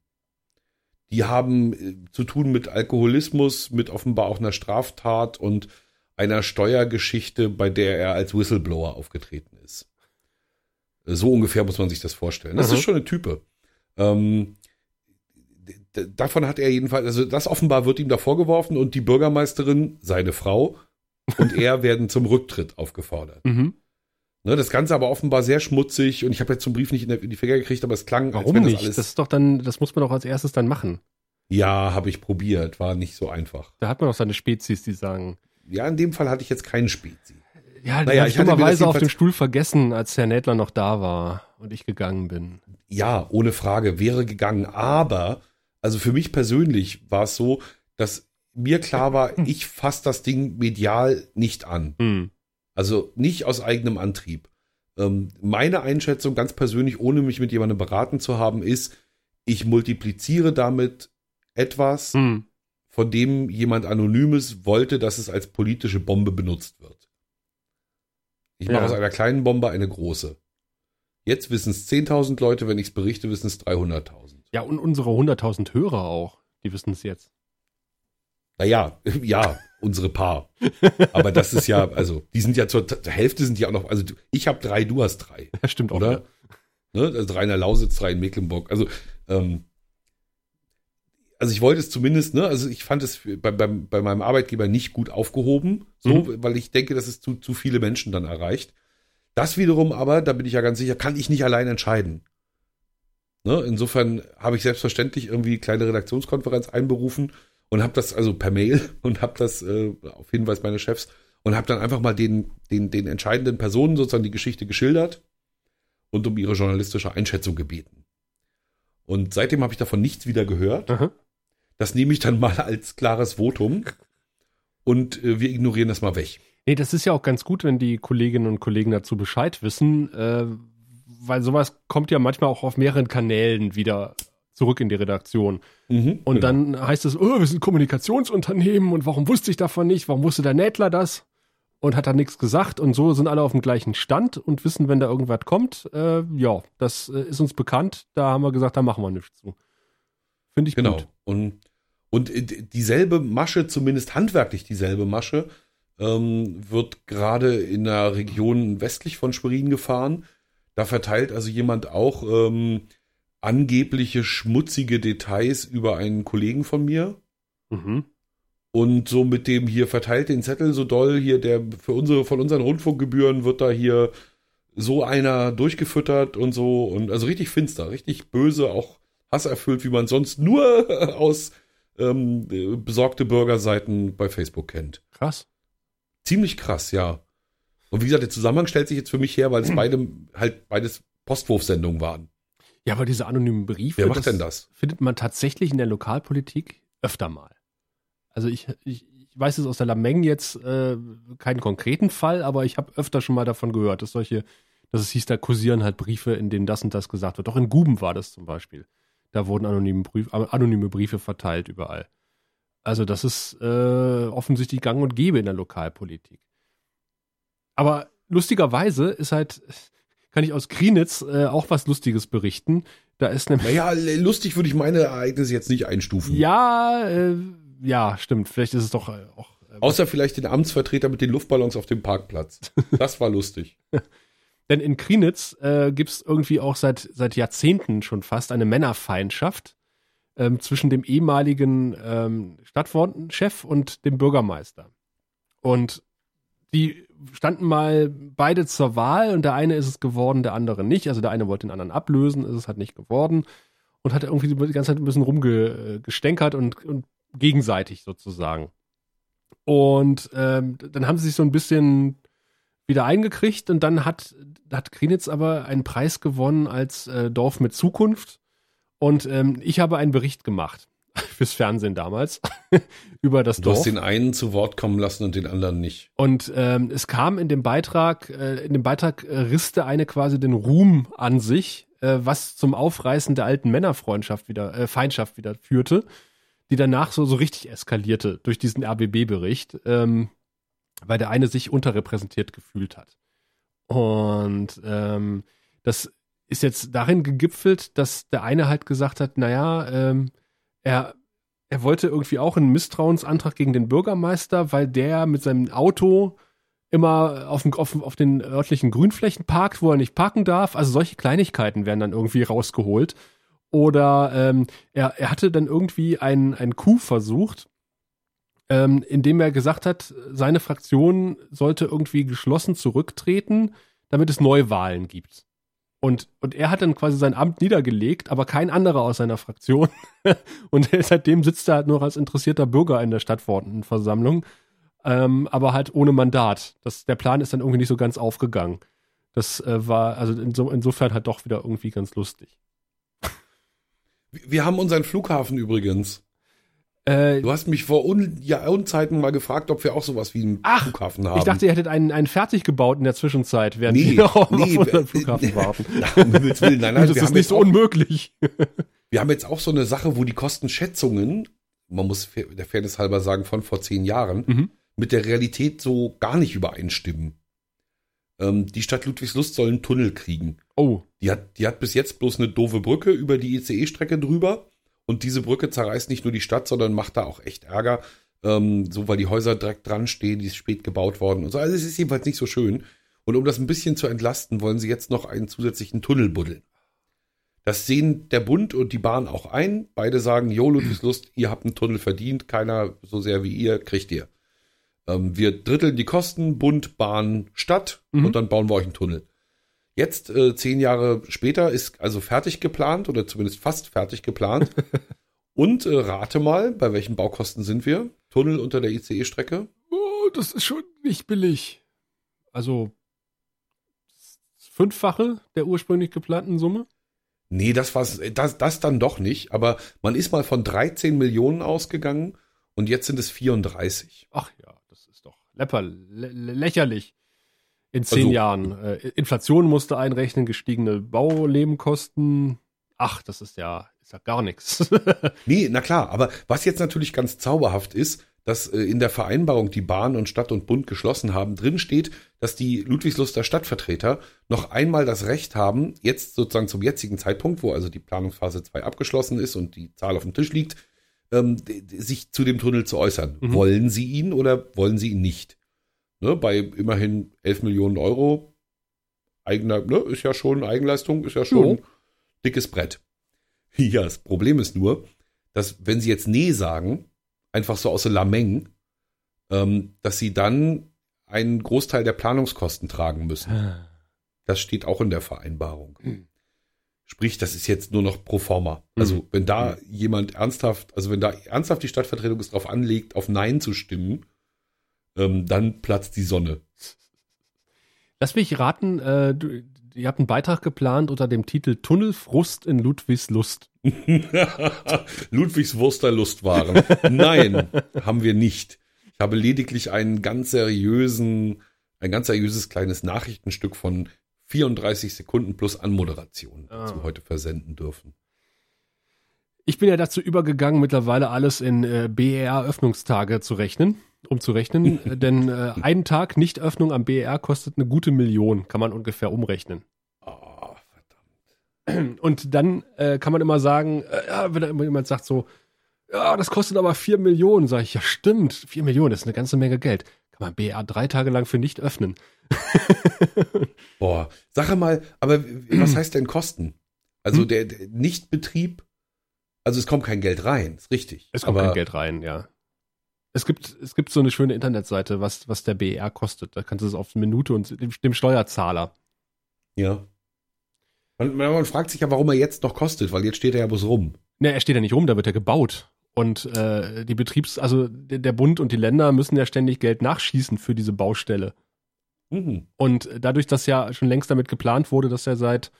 Die haben äh, zu tun mit Alkoholismus, mit offenbar auch einer Straftat und einer Steuergeschichte, bei der er als Whistleblower aufgetreten ist. So ungefähr muss man sich das vorstellen. Das mhm. ist schon eine Type. Ähm, davon hat er jedenfalls, also das offenbar wird ihm da vorgeworfen und die Bürgermeisterin, seine Frau und *laughs* er werden zum Rücktritt aufgefordert. Mhm. Ne, das Ganze aber offenbar sehr schmutzig und ich habe jetzt zum Brief nicht in, die Finger gekriegt, aber es klang. Warum als nicht? Das, das, ist doch dann, das muss man doch als erstes dann machen. Ja, habe ich probiert, war nicht so einfach. Da hat man doch seine Spezies, die sagen, ja, in dem Fall hatte ich jetzt keinen Spezi. Ja, naja, ich dummerweise auf dem Stuhl vergessen, als Herr Nädler noch da war und ich gegangen bin. Ja, ohne Frage, wäre gegangen. Aber, also für mich persönlich war es so, dass mir klar war, ich fasse das Ding medial nicht an. Mhm. Also nicht aus eigenem Antrieb. Ähm, meine Einschätzung ganz persönlich, ohne mich mit jemandem beraten zu haben, ist, ich multipliziere damit etwas, mhm von dem jemand Anonymes wollte, dass es als politische Bombe benutzt wird. Ich mache ja. aus einer kleinen Bombe eine große. Jetzt wissen es 10.000 Leute, wenn ich es berichte, wissen es 300.000. Ja, und unsere 100.000 Hörer auch, die wissen es jetzt. Naja, *laughs* ja, unsere Paar. Aber das ist ja, also, die sind ja zur, zur Hälfte sind ja auch noch, also ich habe drei, du hast drei. Ja, stimmt auch. Oder? Ja. Ne? Also drei in der Lausitz, drei in Mecklenburg. Also, ähm, also ich wollte es zumindest, ne, also ich fand es bei, bei, bei meinem Arbeitgeber nicht gut aufgehoben, so, mhm. weil ich denke, dass es zu, zu viele Menschen dann erreicht. Das wiederum aber, da bin ich ja ganz sicher, kann ich nicht allein entscheiden. Ne? Insofern habe ich selbstverständlich irgendwie kleine Redaktionskonferenz einberufen und habe das also per Mail *laughs* und habe das äh, auf Hinweis meiner Chefs und habe dann einfach mal den, den, den entscheidenden Personen sozusagen die Geschichte geschildert und um ihre journalistische Einschätzung gebeten. Und seitdem habe ich davon nichts wieder gehört. Aha. Das nehme ich dann mal als klares Votum und äh, wir ignorieren das mal weg. Nee, das ist ja auch ganz gut, wenn die Kolleginnen und Kollegen dazu Bescheid wissen, äh, weil sowas kommt ja manchmal auch auf mehreren Kanälen wieder zurück in die Redaktion. Mhm, und genau. dann heißt es, oh, wir sind Kommunikationsunternehmen und warum wusste ich davon nicht? Warum wusste der Nähtler das? Und hat da nichts gesagt und so sind alle auf dem gleichen Stand und wissen, wenn da irgendwas kommt, äh, ja, das äh, ist uns bekannt. Da haben wir gesagt, da machen wir nichts zu. Finde ich genau. gut. Und, und dieselbe Masche, zumindest handwerklich dieselbe Masche, ähm, wird gerade in der Region westlich von Schwerin gefahren. Da verteilt also jemand auch ähm, angebliche schmutzige Details über einen Kollegen von mir. Mhm. Und so mit dem hier verteilt den Zettel so doll, hier der für unsere, von unseren Rundfunkgebühren wird da hier so einer durchgefüttert und so. Und also richtig finster, richtig böse, auch hasserfüllt, wie man sonst nur *laughs* aus ähm, besorgte Bürgerseiten bei Facebook kennt. Krass. Ziemlich krass, ja. Und wie gesagt, der Zusammenhang stellt sich jetzt für mich her, weil es *clears throat* beide halt beides Postwurfsendungen waren. Ja, aber diese anonymen Briefe. Wer macht denn das? Findet man tatsächlich in der Lokalpolitik öfter mal. Also ich, ich, ich weiß es aus der Lameng jetzt äh, keinen konkreten Fall, aber ich habe öfter schon mal davon gehört, dass solche, dass es hieß, da kursieren halt Briefe, in denen das und das gesagt wird. Auch in Guben war das zum Beispiel. Da wurden anonyme, Brief, anonyme Briefe verteilt überall. Also das ist äh, offensichtlich gang und gäbe in der Lokalpolitik. Aber lustigerweise ist halt, kann ich aus Krienitz äh, auch was Lustiges berichten. Da ist nämlich. Naja, lustig würde ich meine Ereignisse jetzt nicht einstufen. Ja, äh, ja, stimmt. Vielleicht ist es doch äh, auch. Äh, Außer vielleicht den Amtsvertreter mit den Luftballons auf dem Parkplatz. Das war lustig. *laughs* Denn in Krienitz äh, gibt es irgendwie auch seit, seit Jahrzehnten schon fast eine Männerfeindschaft ähm, zwischen dem ehemaligen ähm, Stadtchef und dem Bürgermeister. Und die standen mal beide zur Wahl und der eine ist es geworden, der andere nicht. Also der eine wollte den anderen ablösen, ist es halt nicht geworden und hat irgendwie die ganze Zeit ein bisschen rumgestänkert und, und gegenseitig sozusagen. Und ähm, dann haben sie sich so ein bisschen wieder eingekriegt und dann hat, hat Krenitz aber einen Preis gewonnen als äh, Dorf mit Zukunft. Und ähm, ich habe einen Bericht gemacht *laughs* fürs Fernsehen damals *laughs* über das du Dorf. Du hast den einen zu Wort kommen lassen und den anderen nicht. Und ähm, es kam in dem Beitrag, äh, in dem Beitrag äh, risste eine quasi den Ruhm an sich, äh, was zum Aufreißen der alten Männerfreundschaft wieder, äh, Feindschaft wieder führte, die danach so, so richtig eskalierte durch diesen RBB-Bericht, ähm, weil der eine sich unterrepräsentiert gefühlt hat. Und ähm, das ist jetzt darin gegipfelt, dass der eine halt gesagt hat, naja, ähm, er, er wollte irgendwie auch einen Misstrauensantrag gegen den Bürgermeister, weil der mit seinem Auto immer auf, auf, auf den örtlichen Grünflächen parkt, wo er nicht parken darf. Also solche Kleinigkeiten werden dann irgendwie rausgeholt. Oder ähm, er, er hatte dann irgendwie einen, einen Coup versucht, ähm, indem er gesagt hat, seine Fraktion sollte irgendwie geschlossen zurücktreten, damit es Neuwahlen gibt. Und, und er hat dann quasi sein Amt niedergelegt, aber kein anderer aus seiner Fraktion. *laughs* und seitdem sitzt er halt nur als interessierter Bürger in der Stadtverordnetenversammlung, ähm, aber halt ohne Mandat. Das, der Plan ist dann irgendwie nicht so ganz aufgegangen. Das äh, war also inso, insofern halt doch wieder irgendwie ganz lustig. Wir haben unseren Flughafen übrigens. Äh, du hast mich vor Un ja, Unzeiten mal gefragt, ob wir auch sowas wie einen ach, Flughafen haben. Ich dachte, ihr hättet einen, einen fertig gebaut in der Zwischenzeit, während nee, wir auf, nee, auf unseren Flughafen nee, *laughs* warten. Nein, nein, nein, das ist nicht so auch, unmöglich. *laughs* wir haben jetzt auch so eine Sache, wo die Kostenschätzungen, man muss der Fairness halber sagen, von vor zehn Jahren, mhm. mit der Realität so gar nicht übereinstimmen. Ähm, die Stadt Ludwigslust soll einen Tunnel kriegen. Oh. Die hat, die hat bis jetzt bloß eine doofe Brücke über die ICE-Strecke drüber und diese Brücke zerreißt nicht nur die Stadt, sondern macht da auch echt Ärger. Ähm, so, weil die Häuser direkt dran stehen, die ist spät gebaut worden und so. Also es ist jedenfalls nicht so schön. Und um das ein bisschen zu entlasten, wollen sie jetzt noch einen zusätzlichen Tunnel buddeln. Das sehen der Bund und die Bahn auch ein. Beide sagen, Jo, Ludwigslust, ihr habt einen Tunnel verdient, keiner so sehr wie ihr, kriegt ihr. Ähm, wir dritteln die Kosten, Bund, Bahn, Stadt mhm. und dann bauen wir euch einen Tunnel. Jetzt, äh, zehn Jahre später, ist also fertig geplant oder zumindest fast fertig geplant. *laughs* Und äh, rate mal, bei welchen Baukosten sind wir? Tunnel unter der ICE-Strecke? Oh, das ist schon nicht billig. Also fünffache der ursprünglich geplanten Summe? Nee, das war's, das, das dann doch nicht. Aber man ist mal von 13 Millionen ausgegangen und jetzt sind es 34. Ach ja, das ist doch läpper, lä lächerlich. In zehn also, Jahren. Äh, Inflation musste einrechnen, gestiegene Baulebenkosten. Ach, das ist ja, ist ja gar nichts. *laughs* nee, na klar, aber was jetzt natürlich ganz zauberhaft ist, dass äh, in der Vereinbarung, die Bahn und Stadt und Bund geschlossen haben, drin steht, dass die Ludwigsluster Stadtvertreter noch einmal das Recht haben, jetzt sozusagen zum jetzigen Zeitpunkt, wo also die Planungsphase 2 abgeschlossen ist und die Zahl auf dem Tisch liegt, ähm, sich zu dem Tunnel zu äußern. Mhm. Wollen sie ihn oder wollen sie ihn nicht? Ne, bei immerhin 11 Millionen Euro eigener, ne, ist ja schon Eigenleistung, ist ja schon mhm. dickes Brett. *laughs* Ja, das Problem ist nur, dass wenn sie jetzt Nee sagen, einfach so aus der Lameng, ähm, dass sie dann einen Großteil der Planungskosten tragen müssen. Ah. Das steht auch in der Vereinbarung. Mhm. Sprich, das ist jetzt nur noch pro forma. Also, mhm. wenn da mhm. jemand ernsthaft, also wenn da ernsthaft die Stadtvertretung es darauf anlegt, auf Nein zu stimmen, ähm, dann platzt die Sonne. Lass mich raten, äh, du, ihr habt einen Beitrag geplant unter dem Titel Tunnelfrust in Ludwigs Lust. *laughs* Ludwigs Wurster Lustwaren. Nein, *laughs* haben wir nicht. Ich habe lediglich einen ganz seriösen, ein ganz seriöses kleines Nachrichtenstück von 34 Sekunden plus Anmoderation ah. dazu heute versenden dürfen. Ich bin ja dazu übergegangen, mittlerweile alles in äh, BER-Öffnungstage zu rechnen, um zu rechnen, *laughs* denn äh, ein Tag Nichtöffnung am BER kostet eine gute Million, kann man ungefähr umrechnen. Oh, verdammt. Und dann äh, kann man immer sagen, äh, wenn da jemand sagt so, ja, das kostet aber vier Millionen, sage ich, ja stimmt, vier Millionen, das ist eine ganze Menge Geld. Kann man BER drei Tage lang für nicht öffnen. *laughs* Boah, sag mal, aber was heißt denn Kosten? Also hm? der, der Nichtbetrieb, also es kommt kein Geld rein, ist richtig. Es kommt kein Geld rein, ja. Es gibt, es gibt so eine schöne Internetseite, was, was der BER kostet. Da kannst du es auf eine Minute und dem, dem Steuerzahler. Ja. Man, man, fragt sich ja, warum er jetzt noch kostet, weil jetzt steht er ja bloß rum. Ne, er steht ja nicht rum, da wird er gebaut. Und äh, die Betriebs-, also der Bund und die Länder müssen ja ständig Geld nachschießen für diese Baustelle. Mhm. Und dadurch, dass ja schon längst damit geplant wurde, dass er seit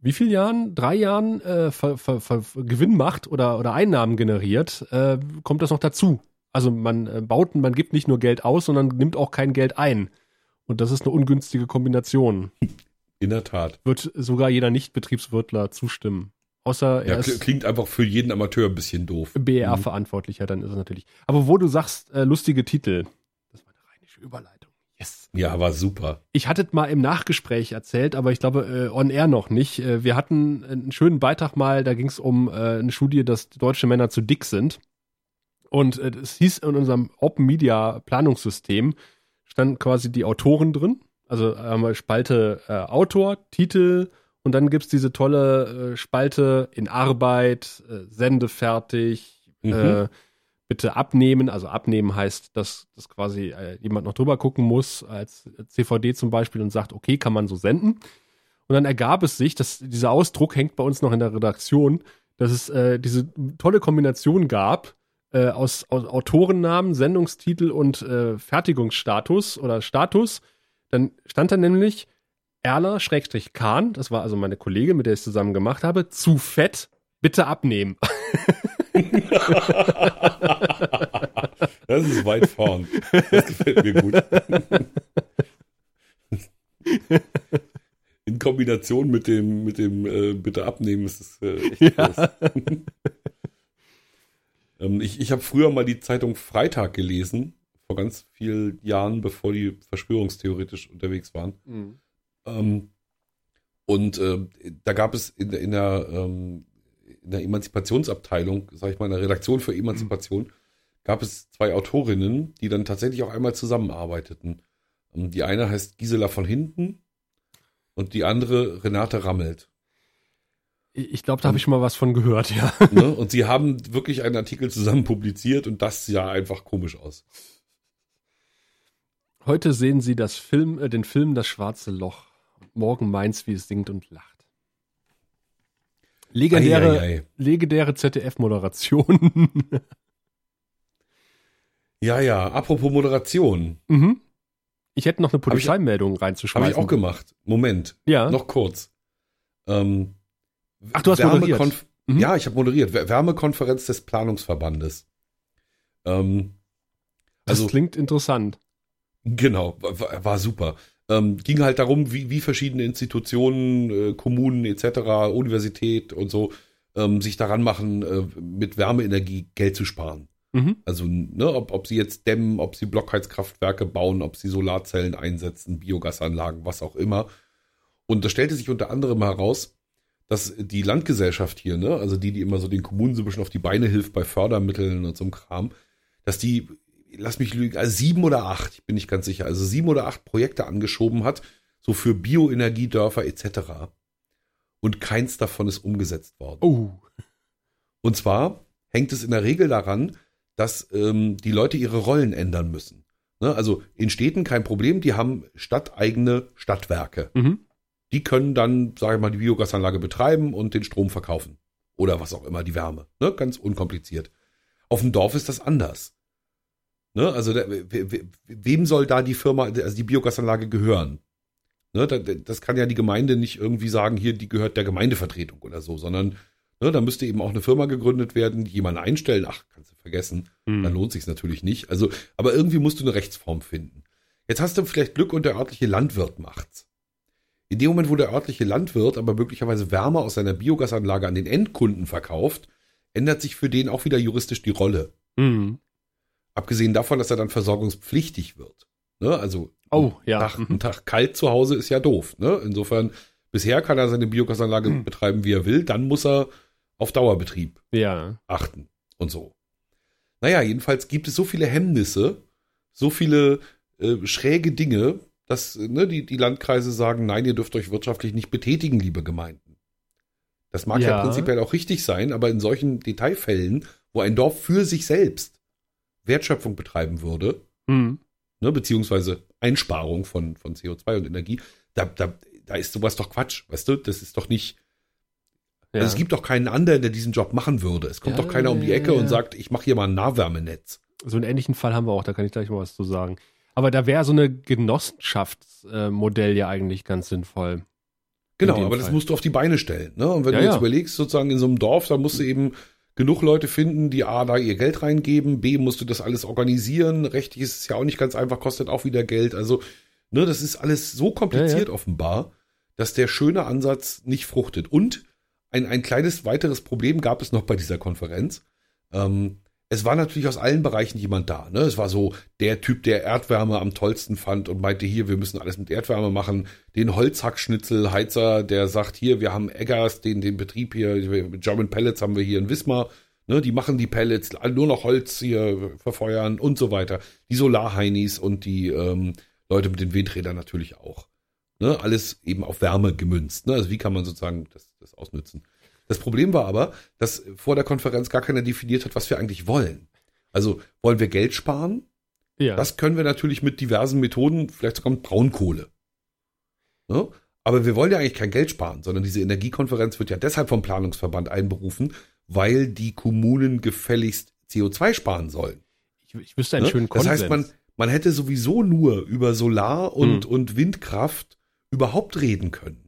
wie vielen Jahren, drei Jahren äh, ver, ver, ver, Gewinn macht oder, oder Einnahmen generiert, äh, kommt das noch dazu. Also man äh, baut, man gibt nicht nur Geld aus, sondern nimmt auch kein Geld ein. Und das ist eine ungünstige Kombination. In der Tat. Wird sogar jeder Nicht-Betriebswirtler zustimmen. Außer er ja, ist klingt einfach für jeden Amateur ein bisschen doof. BR-Verantwortlicher, mhm. dann ist es natürlich. Aber wo du sagst, äh, lustige Titel, das war eine rheinische Überleitung. Yes. Ja, war super. Ich hatte es mal im Nachgespräch erzählt, aber ich glaube äh, on air noch nicht. Äh, wir hatten einen schönen Beitrag mal, da ging es um äh, eine Studie, dass deutsche Männer zu dick sind. Und äh, es hieß in unserem Open Media Planungssystem stand quasi die Autoren drin. Also einmal Spalte äh, Autor, Titel und dann gibt es diese tolle äh, Spalte in Arbeit, äh, Sende fertig, mhm. äh, bitte abnehmen. Also abnehmen heißt, dass, dass quasi äh, jemand noch drüber gucken muss, als CVD zum Beispiel und sagt, okay, kann man so senden. Und dann ergab es sich, dass dieser Ausdruck hängt bei uns noch in der Redaktion, dass es diese tolle Kombination gab äh, aus, aus Autorennamen, Sendungstitel und äh, Fertigungsstatus oder Status. Dann stand da nämlich Erler Schrägstrich Kahn, das war also meine Kollegin, mit der ich es zusammen gemacht habe, zu fett, bitte abnehmen. *laughs* Das ist weit vorn. Das gefällt mir gut. In Kombination mit dem, mit dem äh, Bitte abnehmen ist es äh, echt ja. Ähm, ich ich habe früher mal die Zeitung Freitag gelesen, vor ganz vielen Jahren, bevor die verschwörungstheoretisch unterwegs waren. Mhm. Ähm, und äh, da gab es in, in der ähm, in der Emanzipationsabteilung, sag ich mal, in der Redaktion für Emanzipation, mhm. gab es zwei Autorinnen, die dann tatsächlich auch einmal zusammenarbeiteten. Ähm, die eine heißt Gisela von Hinten und die andere Renate Rammelt. Ich glaube, da habe ich schon mal was von gehört, *laughs* ja. Ne? Und sie haben wirklich einen Artikel zusammen publiziert und das sah einfach komisch aus. Heute sehen Sie das Film, äh, den Film Das Schwarze Loch. Morgen meins, wie es singt und lacht. Legendäre, ei, ei, ei. legendäre ZDF-Moderation. *laughs* ja, ja, apropos Moderation. Mhm. Ich hätte noch eine Polizeimeldung reinzuschreiben. Habe ich auch gemacht. Moment. Ja. Noch kurz. Ähm, Ach, du hast moderiert. Mhm. Ja, ich habe moderiert. Wärmekonferenz des Planungsverbandes. Ähm, das also, klingt interessant. Genau, war, war super. Ähm, ging halt darum, wie, wie verschiedene Institutionen, äh, Kommunen etc., Universität und so ähm, sich daran machen, äh, mit Wärmeenergie Geld zu sparen. Mhm. Also, ne, ob, ob sie jetzt dämmen, ob sie Blockheizkraftwerke bauen, ob sie Solarzellen einsetzen, Biogasanlagen, was auch immer. Und da stellte sich unter anderem heraus, dass die Landgesellschaft hier, ne, also die, die immer so den Kommunen so ein bisschen auf die Beine hilft bei Fördermitteln und so einem Kram, dass die, lass mich lügen, also sieben oder acht, ich bin nicht ganz sicher, also sieben oder acht Projekte angeschoben hat, so für Bioenergiedörfer etc. Und keins davon ist umgesetzt worden. Oh. Und zwar hängt es in der Regel daran, dass ähm, die Leute ihre Rollen ändern müssen. Ne? Also in Städten kein Problem, die haben stadteigene Stadtwerke. Mhm. Die können dann, sage ich mal, die Biogasanlage betreiben und den Strom verkaufen. Oder was auch immer, die Wärme. Ne? Ganz unkompliziert. Auf dem Dorf ist das anders. Ne? Also der, wem soll da die Firma, also die Biogasanlage gehören? Ne? Das kann ja die Gemeinde nicht irgendwie sagen, hier, die gehört der Gemeindevertretung oder so, sondern Ne, da müsste eben auch eine Firma gegründet werden, die jemanden einstellen. Ach, kannst du vergessen. Mhm. Dann lohnt sich natürlich nicht. Also, aber irgendwie musst du eine Rechtsform finden. Jetzt hast du vielleicht Glück und der örtliche Landwirt macht's. In dem Moment, wo der örtliche Landwirt aber möglicherweise Wärme aus seiner Biogasanlage an den Endkunden verkauft, ändert sich für den auch wieder juristisch die Rolle. Mhm. Abgesehen davon, dass er dann versorgungspflichtig wird. Ne? Also oh, ja. Tag, ein Tag kalt zu Hause ist ja doof. Ne? Insofern, bisher kann er seine Biogasanlage mhm. betreiben, wie er will. Dann muss er auf Dauerbetrieb ja. achten und so. Naja, jedenfalls gibt es so viele Hemmnisse, so viele äh, schräge Dinge, dass ne, die, die Landkreise sagen, nein, ihr dürft euch wirtschaftlich nicht betätigen, liebe Gemeinden. Das mag ja. ja prinzipiell auch richtig sein, aber in solchen Detailfällen, wo ein Dorf für sich selbst Wertschöpfung betreiben würde, mhm. ne, beziehungsweise Einsparung von, von CO2 und Energie, da, da, da ist sowas doch Quatsch, weißt du? Das ist doch nicht, ja. Also es gibt doch keinen anderen, der diesen Job machen würde. Es kommt ja, doch keiner um die Ecke und sagt, ich mache hier mal ein Nahwärmenetz. So einen ähnlichen Fall haben wir auch, da kann ich gleich mal was zu sagen. Aber da wäre so eine Genossenschaftsmodell ja eigentlich ganz sinnvoll. Genau, aber Fall. das musst du auf die Beine stellen. Ne? Und wenn du jetzt überlegst, sozusagen in so einem Dorf, da musst du eben genug Leute finden, die A, da ihr Geld reingeben, B, musst du das alles organisieren, rechtlich ist es ja auch nicht ganz einfach, kostet auch wieder Geld. Also, ne, das ist alles so kompliziert offenbar, dass der schöne Ansatz nicht fruchtet. Und ein, ein kleines weiteres Problem gab es noch bei dieser Konferenz. Ähm, es war natürlich aus allen Bereichen jemand da. Ne? Es war so der Typ, der Erdwärme am tollsten fand und meinte, hier, wir müssen alles mit Erdwärme machen. Den Holzhackschnitzelheizer, der sagt, hier, wir haben Eggers, den, den Betrieb hier, German Pellets haben wir hier in Wismar. Ne? Die machen die Pellets, nur noch Holz hier verfeuern und so weiter. Die Solarheinis und die ähm, Leute mit den Windrädern natürlich auch. Ne? Alles eben auf Wärme gemünzt. Ne? Also wie kann man sozusagen das, das ausnützen? Das Problem war aber, dass vor der Konferenz gar keiner definiert hat, was wir eigentlich wollen. Also wollen wir Geld sparen? Ja. Das können wir natürlich mit diversen Methoden, vielleicht sogar mit Braunkohle. Ne? Aber wir wollen ja eigentlich kein Geld sparen, sondern diese Energiekonferenz wird ja deshalb vom Planungsverband einberufen, weil die Kommunen gefälligst CO2 sparen sollen. Ich, ich wüsste einen ne? schönen Konsens. Das heißt, man, man hätte sowieso nur über Solar und, hm. und Windkraft überhaupt reden können.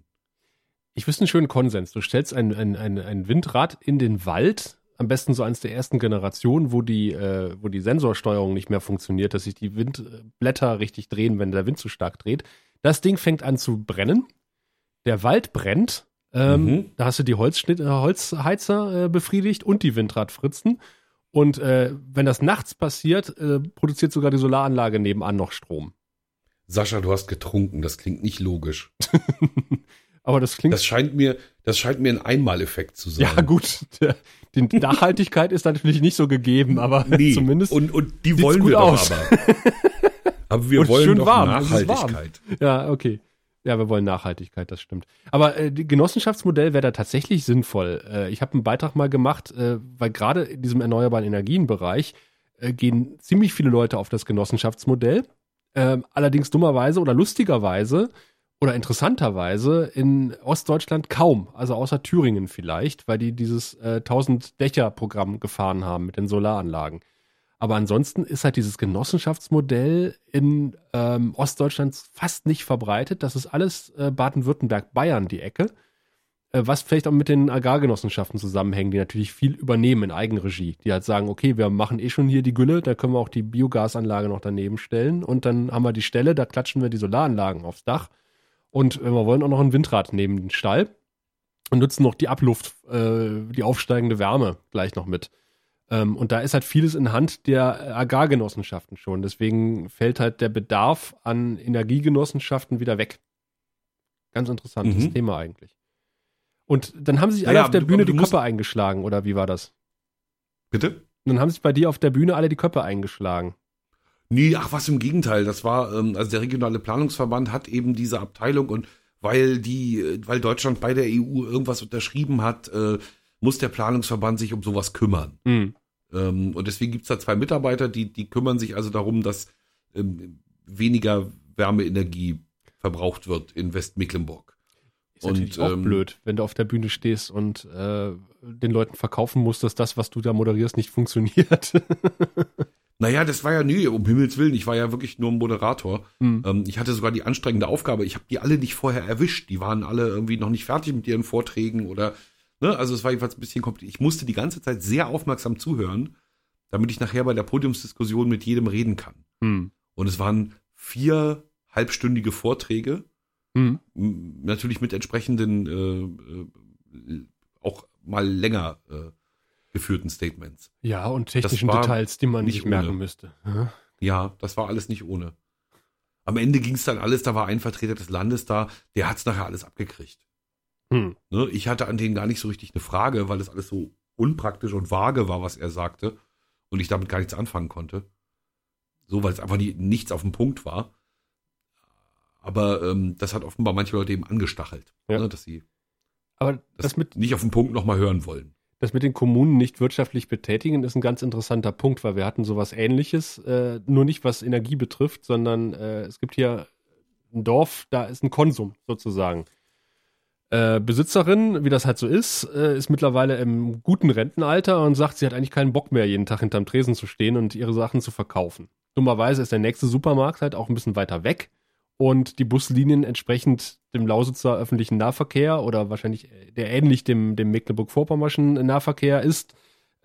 Ich wüsste einen schönen Konsens. Du stellst ein, ein, ein, ein Windrad in den Wald, am besten so eins der ersten Generationen, wo die, äh, wo die Sensorsteuerung nicht mehr funktioniert, dass sich die Windblätter richtig drehen, wenn der Wind zu stark dreht. Das Ding fängt an zu brennen. Der Wald brennt. Ähm, mhm. Da hast du die Holzschnitt, äh, Holzheizer äh, befriedigt und die Windradfritzen. Und äh, wenn das nachts passiert, äh, produziert sogar die Solaranlage nebenan noch Strom. Sascha, du hast getrunken, das klingt nicht logisch. *laughs* Aber das klingt. Das scheint mir, das scheint mir ein Einmaleffekt zu sein. Ja, gut. Die Nachhaltigkeit ist natürlich nicht so gegeben, aber *laughs* nee. zumindest. Und, und die wollen wir aus. doch aber. *laughs* Aber wir und wollen doch warm. Nachhaltigkeit. Ja, okay. Ja, wir wollen Nachhaltigkeit, das stimmt. Aber äh, die Genossenschaftsmodell wäre da tatsächlich sinnvoll. Äh, ich habe einen Beitrag mal gemacht, äh, weil gerade in diesem erneuerbaren Energienbereich äh, gehen ziemlich viele Leute auf das Genossenschaftsmodell. Ähm, allerdings dummerweise oder lustigerweise oder interessanterweise in Ostdeutschland kaum, also außer Thüringen vielleicht, weil die dieses äh, 1000 Dächer Programm gefahren haben mit den Solaranlagen. Aber ansonsten ist halt dieses Genossenschaftsmodell in ähm, Ostdeutschland fast nicht verbreitet. Das ist alles äh, Baden-Württemberg, Bayern die Ecke. äh, was vielleicht auch mit den Agrargenossenschaften zusammenhängt, die natürlich viel übernehmen in Eigenregie. Die halt sagen, okay, wir machen eh schon hier die Gülle, da können wir auch die Biogasanlage noch daneben stellen und dann haben wir die Stelle, da klatschen wir die Solaranlagen aufs Dach und äh, wir wollen auch noch ein Windrad neben den Stall und nutzen noch die Abluft, äh, die aufsteigende Wärme gleich noch mit. Ähm, und da ist halt vieles in Hand der Agrargenossenschaften schon. Deswegen fällt halt der Bedarf an Energiegenossenschaften wieder weg. Ganz interessantes mhm. Thema eigentlich. Und dann haben sich alle ja, auf der Bühne die Köpfe eingeschlagen, oder wie war das? Bitte? Und dann haben sich bei dir auf der Bühne alle die Köpfe eingeschlagen. Nee, ach was im Gegenteil. Das war, ähm, also der regionale Planungsverband hat eben diese Abteilung und weil die, weil Deutschland bei der EU irgendwas unterschrieben hat, äh, muss der Planungsverband sich um sowas kümmern. Mhm. Ähm, und deswegen gibt's da zwei Mitarbeiter, die, die kümmern sich also darum, dass ähm, weniger Wärmeenergie verbraucht wird in Westmecklenburg. Ist und, natürlich auch ähm, blöd, wenn du auf der Bühne stehst und äh, den Leuten verkaufen musst, dass das, was du da moderierst, nicht funktioniert. *laughs* Naja, das war ja nie, um Himmels Willen, ich war ja wirklich nur ein Moderator. Mhm. Ähm, ich hatte sogar die anstrengende Aufgabe, ich habe die alle nicht vorher erwischt. Die waren alle irgendwie noch nicht fertig mit ihren Vorträgen oder, ne, also es war jedenfalls ein bisschen kompliziert. Ich musste die ganze Zeit sehr aufmerksam zuhören, damit ich nachher bei der Podiumsdiskussion mit jedem reden kann. Mhm. Und es waren vier halbstündige Vorträge, mhm. natürlich mit entsprechenden, äh, äh, auch mal länger äh, geführten Statements. Ja, und technischen Details, die man nicht merken ohne. müsste. Ja. ja, das war alles nicht ohne. Am Ende ging es dann alles, da war ein Vertreter des Landes da, der hat es nachher alles abgekriegt. Hm. Ne, ich hatte an denen gar nicht so richtig eine Frage, weil es alles so unpraktisch und vage war, was er sagte. Und ich damit gar nichts anfangen konnte. So, weil es einfach nie, nichts auf dem Punkt war. Aber ähm, das hat offenbar manche Leute eben angestachelt, ja. ne, dass sie aber das, das mit nicht auf den Punkt nochmal hören wollen. Das mit den Kommunen nicht wirtschaftlich betätigen ist ein ganz interessanter Punkt, weil wir hatten sowas ähnliches, äh, nur nicht was Energie betrifft, sondern äh, es gibt hier ein Dorf, da ist ein Konsum sozusagen. Äh, Besitzerin, wie das halt so ist, äh, ist mittlerweile im guten Rentenalter und sagt, sie hat eigentlich keinen Bock mehr, jeden Tag hinterm Tresen zu stehen und ihre Sachen zu verkaufen. Dummerweise ist der nächste Supermarkt halt auch ein bisschen weiter weg und die Buslinien entsprechend dem Lausitzer öffentlichen Nahverkehr oder wahrscheinlich äh, der ähnlich dem, dem Mecklenburg-Vorpommerschen Nahverkehr ist,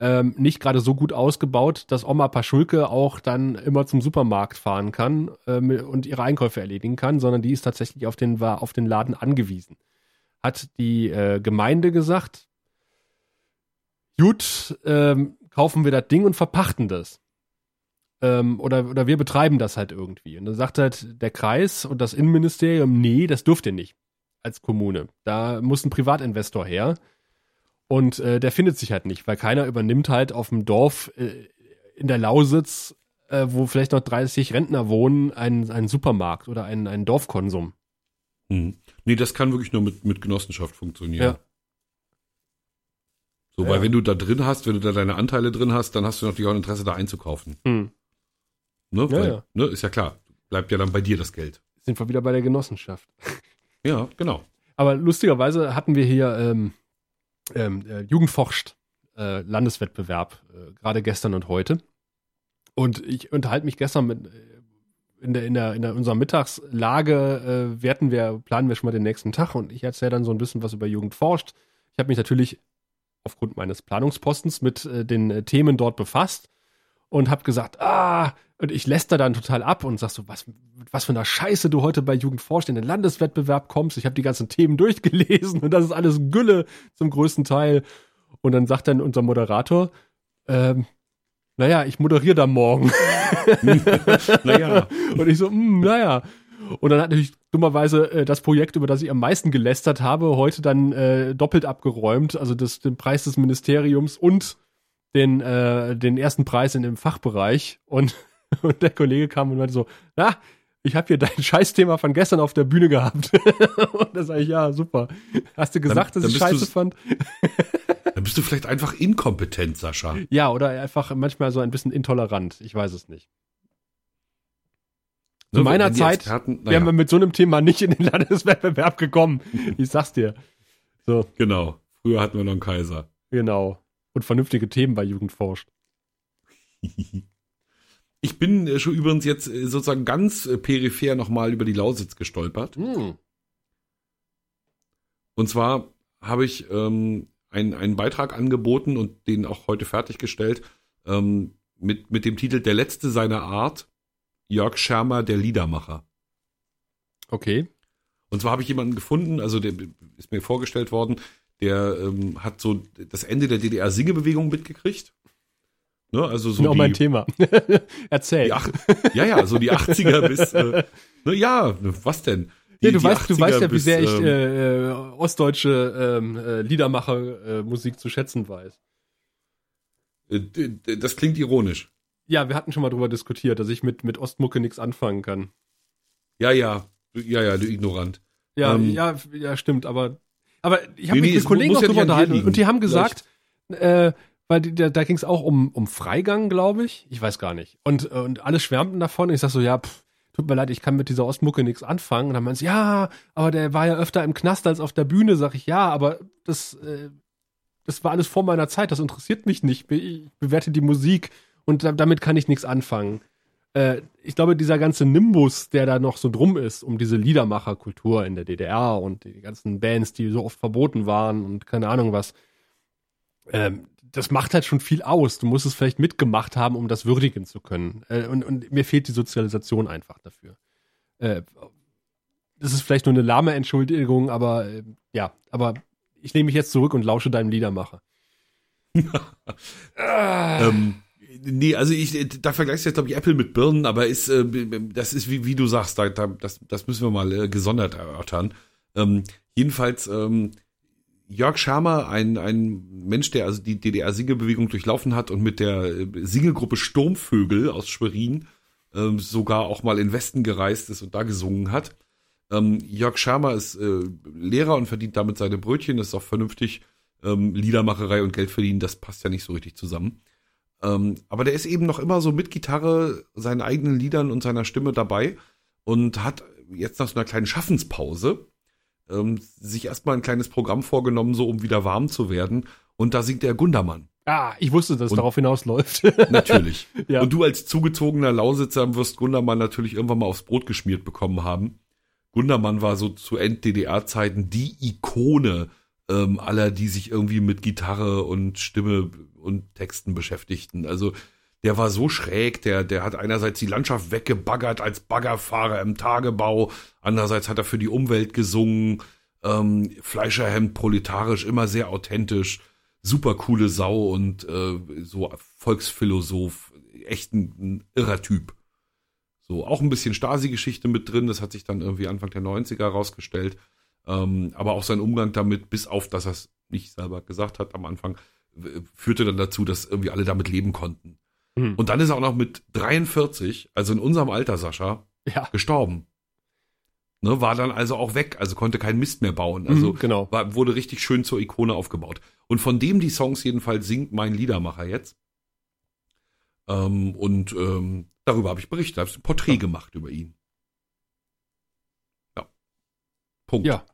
ähm, nicht gerade so gut ausgebaut, dass Oma Paschulke auch dann immer zum Supermarkt fahren kann ähm, und ihre Einkäufe erledigen kann, sondern die ist tatsächlich auf den, war auf den Laden angewiesen. Hat die äh, Gemeinde gesagt, gut, ähm, kaufen wir das Ding und verpachten das ähm, oder, oder wir betreiben das halt irgendwie. Und dann sagt halt der Kreis und das Innenministerium, nee, das dürft ihr nicht als Kommune. Da muss ein Privatinvestor her. Und äh, der findet sich halt nicht, weil keiner übernimmt halt auf dem Dorf äh, in der Lausitz, äh, wo vielleicht noch 30 Rentner wohnen, einen, einen Supermarkt oder einen, einen Dorfkonsum. Hm. Nee, das kann wirklich nur mit, mit Genossenschaft funktionieren. Ja. So, ja. weil wenn du da drin hast, wenn du da deine Anteile drin hast, dann hast du natürlich auch ein Interesse, da einzukaufen. Hm. Ne? Ja, Weil, ja. Ne? Ist ja klar. Bleibt ja dann bei dir das Geld. Sind wir wieder bei der Genossenschaft. *laughs* Ja, genau. Aber lustigerweise hatten wir hier ähm, ähm, äh, Jugendforscht äh, Landeswettbewerb, äh, gerade gestern und heute. Und ich unterhalte mich gestern mit äh, in der, in der, in der unserer Mittagslage äh, werten wir, planen wir schon mal den nächsten Tag und ich erzähle dann so ein bisschen was über Jugend forscht. Ich habe mich natürlich aufgrund meines Planungspostens mit äh, den äh, Themen dort befasst und habe gesagt, ah, und ich läster dann total ab und sag so, was, was für eine Scheiße du heute bei Jugend forscht in den Landeswettbewerb kommst. Ich habe die ganzen Themen *laughs* durchgelesen und das ist alles Gülle zum größten Teil. Und dann sagt dann unser Moderator, ähm, naja, ich moderiere da morgen. *laughs* naja. *laughs* Und ich so, mm, naja. Und dann hat natürlich dummerweise äh, das Projekt, über das ich am meisten gelästert habe, heute dann äh, doppelt abgeräumt. Also das, den Preis des Ministeriums und den, äh, den ersten Preis in dem Fachbereich. Und *laughs* und der Kollege kam und meinte so, na, ich habe hier dein *laughs* Scheißthema von gestern auf der Bühne gehabt. *laughs* und da sage ich, ja, super. Hast du gesagt, dann, dass ich scheiße fand? dann bist du vielleicht einfach inkompetent, Sascha. Ja, oder einfach manchmal so ein bisschen intolerant. Ich weiß es nicht. Zu so, meiner Zeit Experten, ja. wären wir mit so einem Thema nicht in den Landeswettbewerb gekommen. Ich sag's dir. So. Genau. Früher hatten wir noch einen Kaiser. Genau. Und vernünftige Themen bei Jugend forscht. Ich bin äh, schon übrigens jetzt äh, sozusagen ganz äh, peripher nochmal über die Lausitz gestolpert. Mm. Und zwar habe ich ähm, einen, einen Beitrag angeboten und den auch heute fertiggestellt ähm, mit, mit dem Titel Der letzte seiner Art, Jörg Schermer, der Liedermacher. Okay. Und zwar habe ich jemanden gefunden, also der ist mir vorgestellt worden, der ähm, hat so das Ende der DDR-Singebewegung mitgekriegt. Ne, also so genau mein Thema. *laughs* Erzähl. ja, ja, so die 80er bis, äh, ne, ja, was denn? Die, ja, du, weißt, du weißt ja, wie sehr ich ähm, äh, ostdeutsche ähm, äh, Liedermacher-Musik äh, zu schätzen weiß. Äh, das klingt ironisch. Ja, wir hatten schon mal drüber diskutiert, dass ich mit, mit Ostmucke nichts anfangen kann. Ja, ja, ja, ja, du Ignorant. Ja, ähm, ja, ja, stimmt, aber, aber ich habe nee, mich mit Kollegen auch drüber unterhalten und die haben gesagt, äh, weil die, da, da ging es auch um, um Freigang, glaube ich. Ich weiß gar nicht. Und, und alle schwärmten davon. Ich sag so, ja, pff, tut mir leid, ich kann mit dieser Ostmucke nichts anfangen. Und dann meinen sie, ja, aber der war ja öfter im Knast als auf der Bühne. Sag ich, ja, aber das, äh, das war alles vor meiner Zeit. Das interessiert mich nicht. Ich bewerte die Musik und da, damit kann ich nichts anfangen. Äh, ich glaube, dieser ganze Nimbus, der da noch so drum ist, um diese Liedermacherkultur in der DDR und die ganzen Bands, die so oft verboten waren und keine Ahnung was, ähm, das macht halt schon viel aus. Du musst es vielleicht mitgemacht haben, um das würdigen zu können. Äh, und, und, mir fehlt die Sozialisation einfach dafür. Äh, das ist vielleicht nur eine lahme Entschuldigung, aber äh, ja, aber ich nehme mich jetzt zurück und lausche deinem Liedermacher. *laughs* ähm, nee, also ich, da vergleichst du jetzt, glaube ich, Apple mit Birnen, aber ist, äh, das ist, wie, wie du sagst, da, da, das, das müssen wir mal äh, gesondert erörtern. Ähm, jedenfalls, ähm, Jörg Schermer, ein, ein Mensch, der also die DDR-Singelbewegung durchlaufen hat und mit der äh, Singelgruppe Sturmvögel aus Schwerin ähm, sogar auch mal in Westen gereist ist und da gesungen hat. Ähm, Jörg Schermer ist äh, Lehrer und verdient damit seine Brötchen, das ist auch vernünftig. Ähm, Liedermacherei und Geld verdienen, das passt ja nicht so richtig zusammen. Ähm, aber der ist eben noch immer so mit Gitarre, seinen eigenen Liedern und seiner Stimme dabei und hat jetzt nach so einer kleinen Schaffenspause ähm, sich erstmal ein kleines Programm vorgenommen, so um wieder warm zu werden. Und da singt er Gundermann. Ah, ich wusste, dass es darauf hinausläuft. *laughs* natürlich. *laughs* ja. Und du als zugezogener Lausitzer wirst Gundermann natürlich irgendwann mal aufs Brot geschmiert bekommen haben. Gundermann war so zu End-DDR-Zeiten die Ikone ähm, aller, die sich irgendwie mit Gitarre und Stimme und Texten beschäftigten. Also der war so schräg, der, der hat einerseits die Landschaft weggebaggert als Baggerfahrer im Tagebau, andererseits hat er für die Umwelt gesungen, ähm, Fleischerhemd, proletarisch, immer sehr authentisch, super coole Sau und äh, so Volksphilosoph, echt ein, ein irrer Typ. So, auch ein bisschen Stasi-Geschichte mit drin, das hat sich dann irgendwie Anfang der 90er rausgestellt. Ähm, aber auch sein Umgang damit, bis auf, dass er es nicht selber gesagt hat am Anfang, führte dann dazu, dass irgendwie alle damit leben konnten. Mhm. Und dann ist er auch noch mit 43, also in unserem Alter, Sascha, ja. gestorben. Ne, war dann also auch weg, also konnte keinen Mist mehr bauen. Also mhm, genau. war, wurde richtig schön zur Ikone aufgebaut. Und von dem die Songs jedenfalls singt mein Liedermacher jetzt. Ähm, und ähm, darüber habe ich berichtet, habe ein Porträt ja. gemacht über ihn. Ja. Punkt. Ja.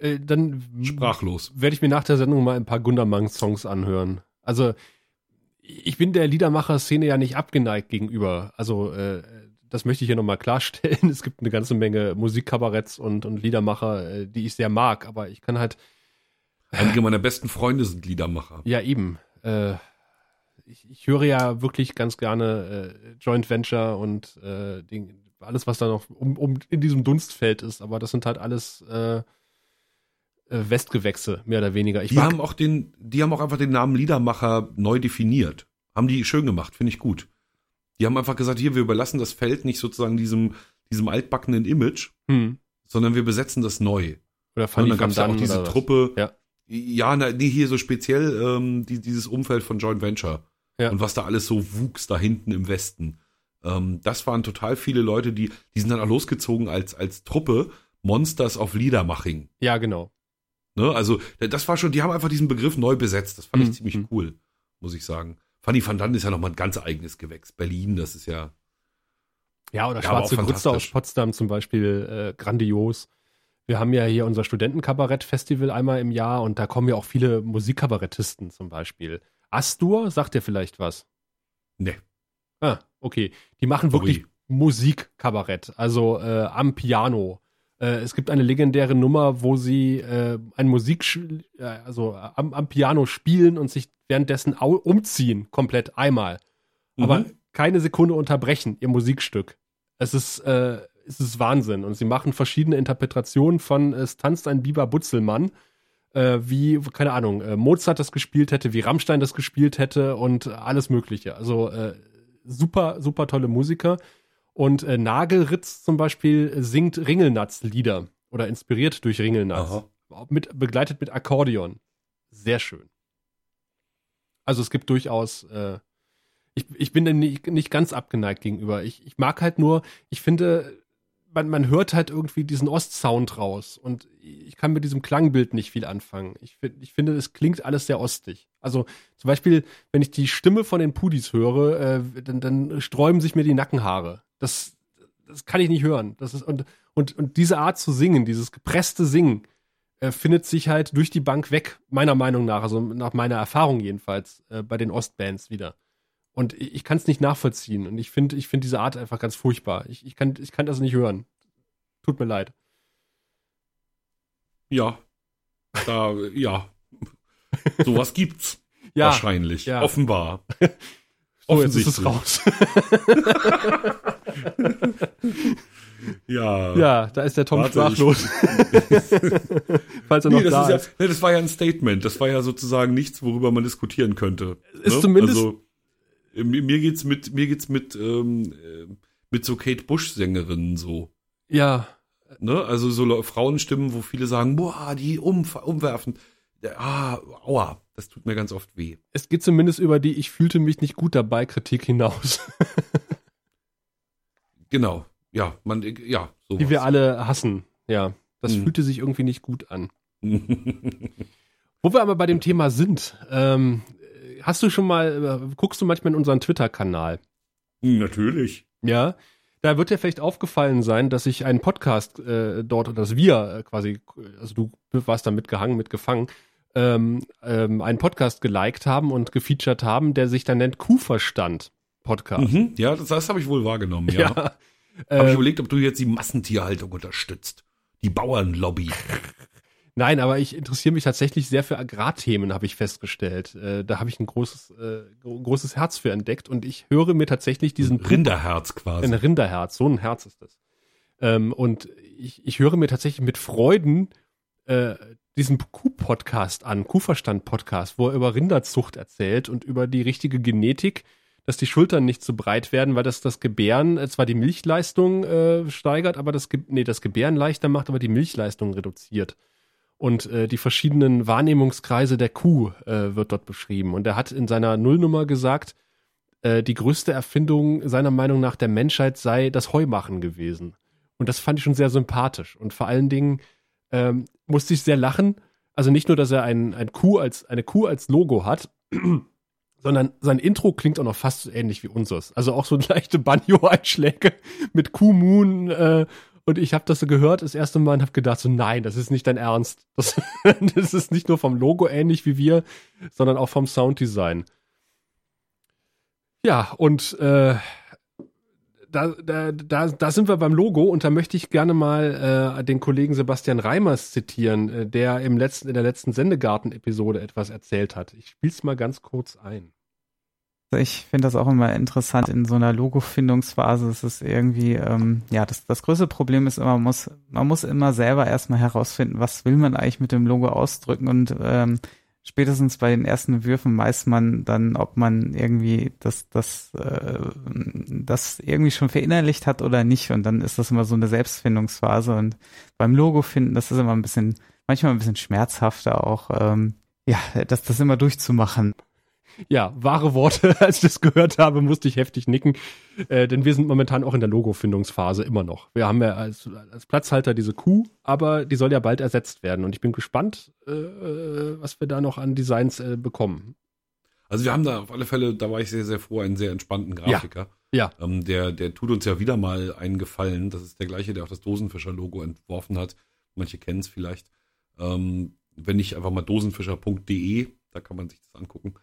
Äh, dann sprachlos. Werde ich mir nach der Sendung mal ein paar Gundermann-Songs anhören. Also ich bin der Liedermacher-Szene ja nicht abgeneigt gegenüber. Also äh, das möchte ich hier nochmal klarstellen. *laughs* Es gibt eine ganze Menge Musikkabaretts und, und Liedermacher, äh, die ich sehr mag, aber ich kann halt. Einige meiner besten Freunde sind Liedermacher. Ja, eben. Äh, ich, ich höre ja wirklich ganz gerne äh, Joint Venture und äh, den, alles, was da noch um, um in diesem Dunstfeld ist, aber das sind halt alles äh, äh, Westgewächse, mehr oder weniger. Ich die haben auch den, die haben auch einfach den Namen Liedermacher neu definiert. Haben die schön gemacht, finde ich gut. Die haben einfach gesagt, hier, wir überlassen das Feld nicht sozusagen diesem, diesem altbackenen Image, hm. sondern wir besetzen das neu. Oder Fanny Und dann gab es ja auch diese Truppe. Ja, ja na, nee, hier so speziell ähm, die, dieses Umfeld von Joint Venture. Ja. Und was da alles so wuchs da hinten im Westen. Ähm, das waren total viele Leute, die, die sind dann auch losgezogen als, als Truppe Monsters of Liedermaching. Ja, genau. Ne? Also, das war schon, die haben einfach diesen Begriff neu besetzt. Das fand mhm. ich ziemlich mhm. cool, muss ich sagen. Fanny van Dann ist ja nochmal ein ganz eigenes Gewächs. Berlin, das ist ja. Ja, oder ja, Schwarze Grütze aus Potsdam zum Beispiel, äh, grandios. Wir haben ja hier unser Studentenkabarett-Festival einmal im Jahr und da kommen ja auch viele Musikkabarettisten zum Beispiel. Astur, sagt dir vielleicht was? Nee. Ah, okay. Die machen wirklich. Musikkabarett, also äh, am Piano es gibt eine legendäre Nummer, wo sie äh, ein Musik, äh, also am, am, Piano spielen und sich währenddessen umziehen, komplett einmal. Mhm. Aber keine Sekunde unterbrechen, ihr Musikstück. Es ist, äh, es ist Wahnsinn. Und sie machen verschiedene Interpretationen von Es tanzt ein Biber Butzelmann, äh, wie, keine Ahnung, äh, Mozart das gespielt hätte, wie Rammstein das gespielt hätte und alles Mögliche. Also äh, super, super tolle Musiker. Und äh, Nagelritz zum Beispiel singt Ringelnatz-Lieder oder inspiriert durch Ringelnatz. Mit, begleitet mit Akkordeon. Sehr schön. Also es gibt durchaus, äh, ich, ich bin dem nicht, nicht ganz abgeneigt gegenüber. Ich, ich mag halt nur, ich finde, man, man hört halt irgendwie diesen Ostsound raus und ich kann mit diesem Klangbild nicht viel anfangen. Ich, ich finde, es klingt alles sehr ostig. Also zum Beispiel, wenn ich die Stimme von den Pudis höre, äh, dann, dann sträuben sich mir die Nackenhaare. Das, das kann ich nicht hören. Das ist, und, und, und diese Art zu singen, dieses gepresste Singen, äh, findet sich halt durch die Bank weg, meiner Meinung nach, also nach meiner Erfahrung jedenfalls, äh, bei den Ostbands wieder. Und ich, ich kann es nicht nachvollziehen. Und ich finde ich finde diese Art einfach ganz furchtbar. Ich, ich, kann, ich kann das nicht hören. Tut mir leid. Ja. Da, ja. *laughs* Sowas gibt's. ja, wahrscheinlich. Ja. Offenbar. *laughs* So, jetzt ist es raus. *laughs* ja. Ja, da ist der Tom Warte, sprachlos. *laughs* Falls er nee, noch das da ist. Ja, nee, das war ja ein Statement. Das war ja sozusagen nichts, worüber man diskutieren könnte. Ist ne? zumindest. Also, mir geht's mit, mir geht's mit, ähm, äh, mit so Kate Bush Sängerinnen so. Ja. Ne? Also so Frauenstimmen, wo viele sagen, boah, die um, umwerfen. Ah, aua, das tut mir ganz oft weh. Es geht zumindest über die Ich fühlte mich nicht gut dabei Kritik hinaus. *laughs* genau, ja, man, ja, sowas. Die wir alle hassen, ja. Das hm. fühlte sich irgendwie nicht gut an. *laughs* Wo wir aber bei dem Thema sind, ähm, hast du schon mal, äh, guckst du manchmal in unseren Twitter-Kanal? Natürlich. Ja. Da wird dir vielleicht aufgefallen sein, dass ich einen Podcast äh, dort, dass wir äh, quasi, also du warst da mitgehangen, mitgefangen, ähm, ähm, einen Podcast geliked haben und gefeatured haben, der sich dann nennt Kuhverstand Podcast. Mhm, ja, das, das habe ich wohl wahrgenommen, *laughs* ja. ja habe äh, ich überlegt, ob du jetzt die Massentierhaltung unterstützt. Die Bauernlobby. Nein, aber ich interessiere mich tatsächlich sehr für Agrarthemen, habe ich festgestellt. Äh, da habe ich ein großes, äh, großes Herz für entdeckt und ich höre mir tatsächlich diesen Rinderherz quasi. Ein Rinderherz, so ein Herz ist das. Ähm, und ich, ich höre mir tatsächlich mit Freuden äh, diesen Kuh-Podcast an, Kuhverstand-Podcast, wo er über Rinderzucht erzählt und über die richtige Genetik, dass die Schultern nicht zu breit werden, weil das das Gebären äh, zwar die Milchleistung äh, steigert, aber das, nee, das Gebären leichter macht, aber die Milchleistung reduziert. Und äh, die verschiedenen Wahrnehmungskreise der Kuh äh, wird dort beschrieben. Und er hat in seiner Nullnummer gesagt, äh, die größte Erfindung seiner Meinung nach der Menschheit sei das Heumachen gewesen. Und das fand ich schon sehr sympathisch. Und vor allen Dingen ähm, musste ich sehr lachen. Also nicht nur, dass er ein, ein Kuh als, eine Kuh als Logo hat, *clears throat* sondern sein Intro klingt auch noch fast so ähnlich wie unseres. Also auch so *laughs* leichte Banjo-Einschläge mit Kuh-Moon äh, und ich habe das so gehört das erste Mal und habe gedacht so, nein, das ist nicht dein Ernst. *laughs* Das, das ist nicht nur vom Logo ähnlich wie wir, sondern auch vom Sounddesign. Ja, und äh, da, da, da, da sind wir beim Logo und da möchte ich gerne mal äh, den Kollegen Sebastian Reimers zitieren, äh, der im letzten, in der letzten Sendegarten-Episode etwas erzählt hat. Ich spiele es mal ganz kurz ein. Ich finde das auch immer interessant in so einer Logo-Findungsphase. Es ist irgendwie, ähm, ja, das, das größte Problem ist immer, man muss, man muss immer selber erstmal herausfinden, was will man eigentlich mit dem Logo ausdrücken und ähm, spätestens bei den ersten Würfen weiß man dann, ob man irgendwie das, das, äh, das irgendwie schon verinnerlicht hat oder nicht. Und dann ist das immer so eine Selbstfindungsphase. Und beim Logo finden, das ist immer ein bisschen, manchmal ein bisschen schmerzhafter auch, ähm, ja, das, das immer durchzumachen. Ja, wahre Worte. *laughs* Als ich das gehört habe, musste ich heftig nicken. Äh, denn wir sind momentan auch in der Logo-Findungsphase immer noch. Wir haben ja als, als Platzhalter diese Kuh, aber die soll ja bald ersetzt werden. Und ich bin gespannt, äh, was wir da noch an Designs äh, bekommen. Also wir haben da auf alle Fälle, da war ich sehr, sehr froh, einen sehr entspannten Grafiker. Ja. ja. Ähm, der, der tut uns ja wieder mal einen Gefallen. Das ist der gleiche, der auch das Dosenfischer-Logo entworfen hat. Manche kennen es vielleicht. Ähm, wenn nicht einfach mal dosenfischer.de, da kann man sich das angucken.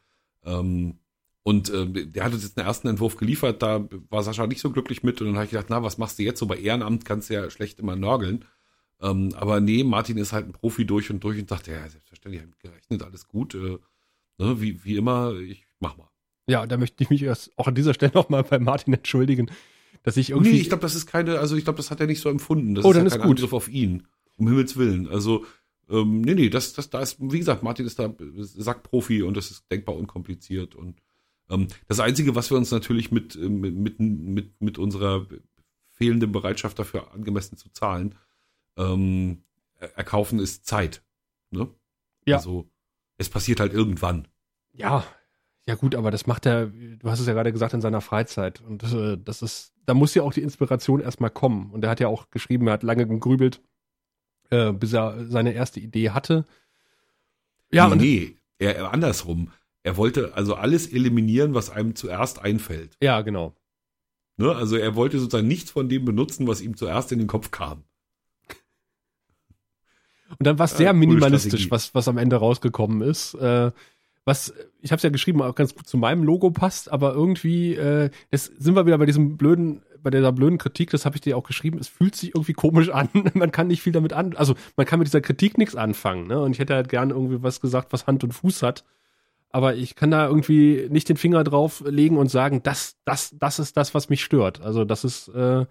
Ähm, und äh, der hat uns jetzt einen ersten Entwurf geliefert, da war Sascha nicht so glücklich mit und dann habe ich gedacht, na, was machst du jetzt? So bei Ehrenamt kannst du ja schlecht immer nörgeln. Ähm, aber nee, Martin ist halt ein Profi durch und durch und sagt, ja, selbstverständlich, ich gerechnet, alles gut. Äh, ne, wie, wie immer, ich mach mal. Ja, da möchte ich mich erst auch an dieser Stelle nochmal bei Martin entschuldigen, dass ich irgendwie. Nee, ich glaube, das ist keine, also ich glaube, das hat er nicht so empfunden. Das oh, ist dann ja ist kein gut. Angriff auf ihn. Um Himmels Willen. Also, ähm, nee, nee, das, das, da ist, wie gesagt, Martin ist da Sackprofi und das ist denkbar unkompliziert und ähm, das Einzige, was wir uns natürlich mit, äh, mit, mit, mit unserer fehlenden Bereitschaft dafür angemessen zu zahlen, ähm, erkaufen, ist Zeit. Ne? Ja. Also es passiert halt irgendwann. Ja, ja gut, aber das macht er, du hast es ja gerade gesagt, in seiner Freizeit. Und äh, das ist, da muss ja auch die Inspiration erstmal kommen. Und er hat ja auch geschrieben, er hat lange gegrübelt, äh, bis er seine erste Idee hatte. Ja, nee, nee, er, andersrum. Er wollte also alles eliminieren, was einem zuerst einfällt. Ja, genau. Ne? Also er wollte sozusagen nichts von dem benutzen, was ihm zuerst in den Kopf kam. Und dann war es sehr äh, minimalistisch, was, was am Ende rausgekommen ist. Äh, was, ich habe es ja geschrieben, auch ganz gut zu meinem Logo passt, aber irgendwie, äh, jetzt sind wir wieder bei diesem blöden, bei dieser blöden Kritik, das habe ich dir auch geschrieben, es fühlt sich irgendwie komisch an. *laughs* man kann nicht viel damit an, also man kann mit dieser Kritik nichts anfangen, ne? Und ich hätte halt gern irgendwie was gesagt, was Hand und Fuß hat. Aber ich kann da irgendwie nicht den Finger drauf legen und sagen, das, das, das ist das, was mich stört. Also das ist, äh,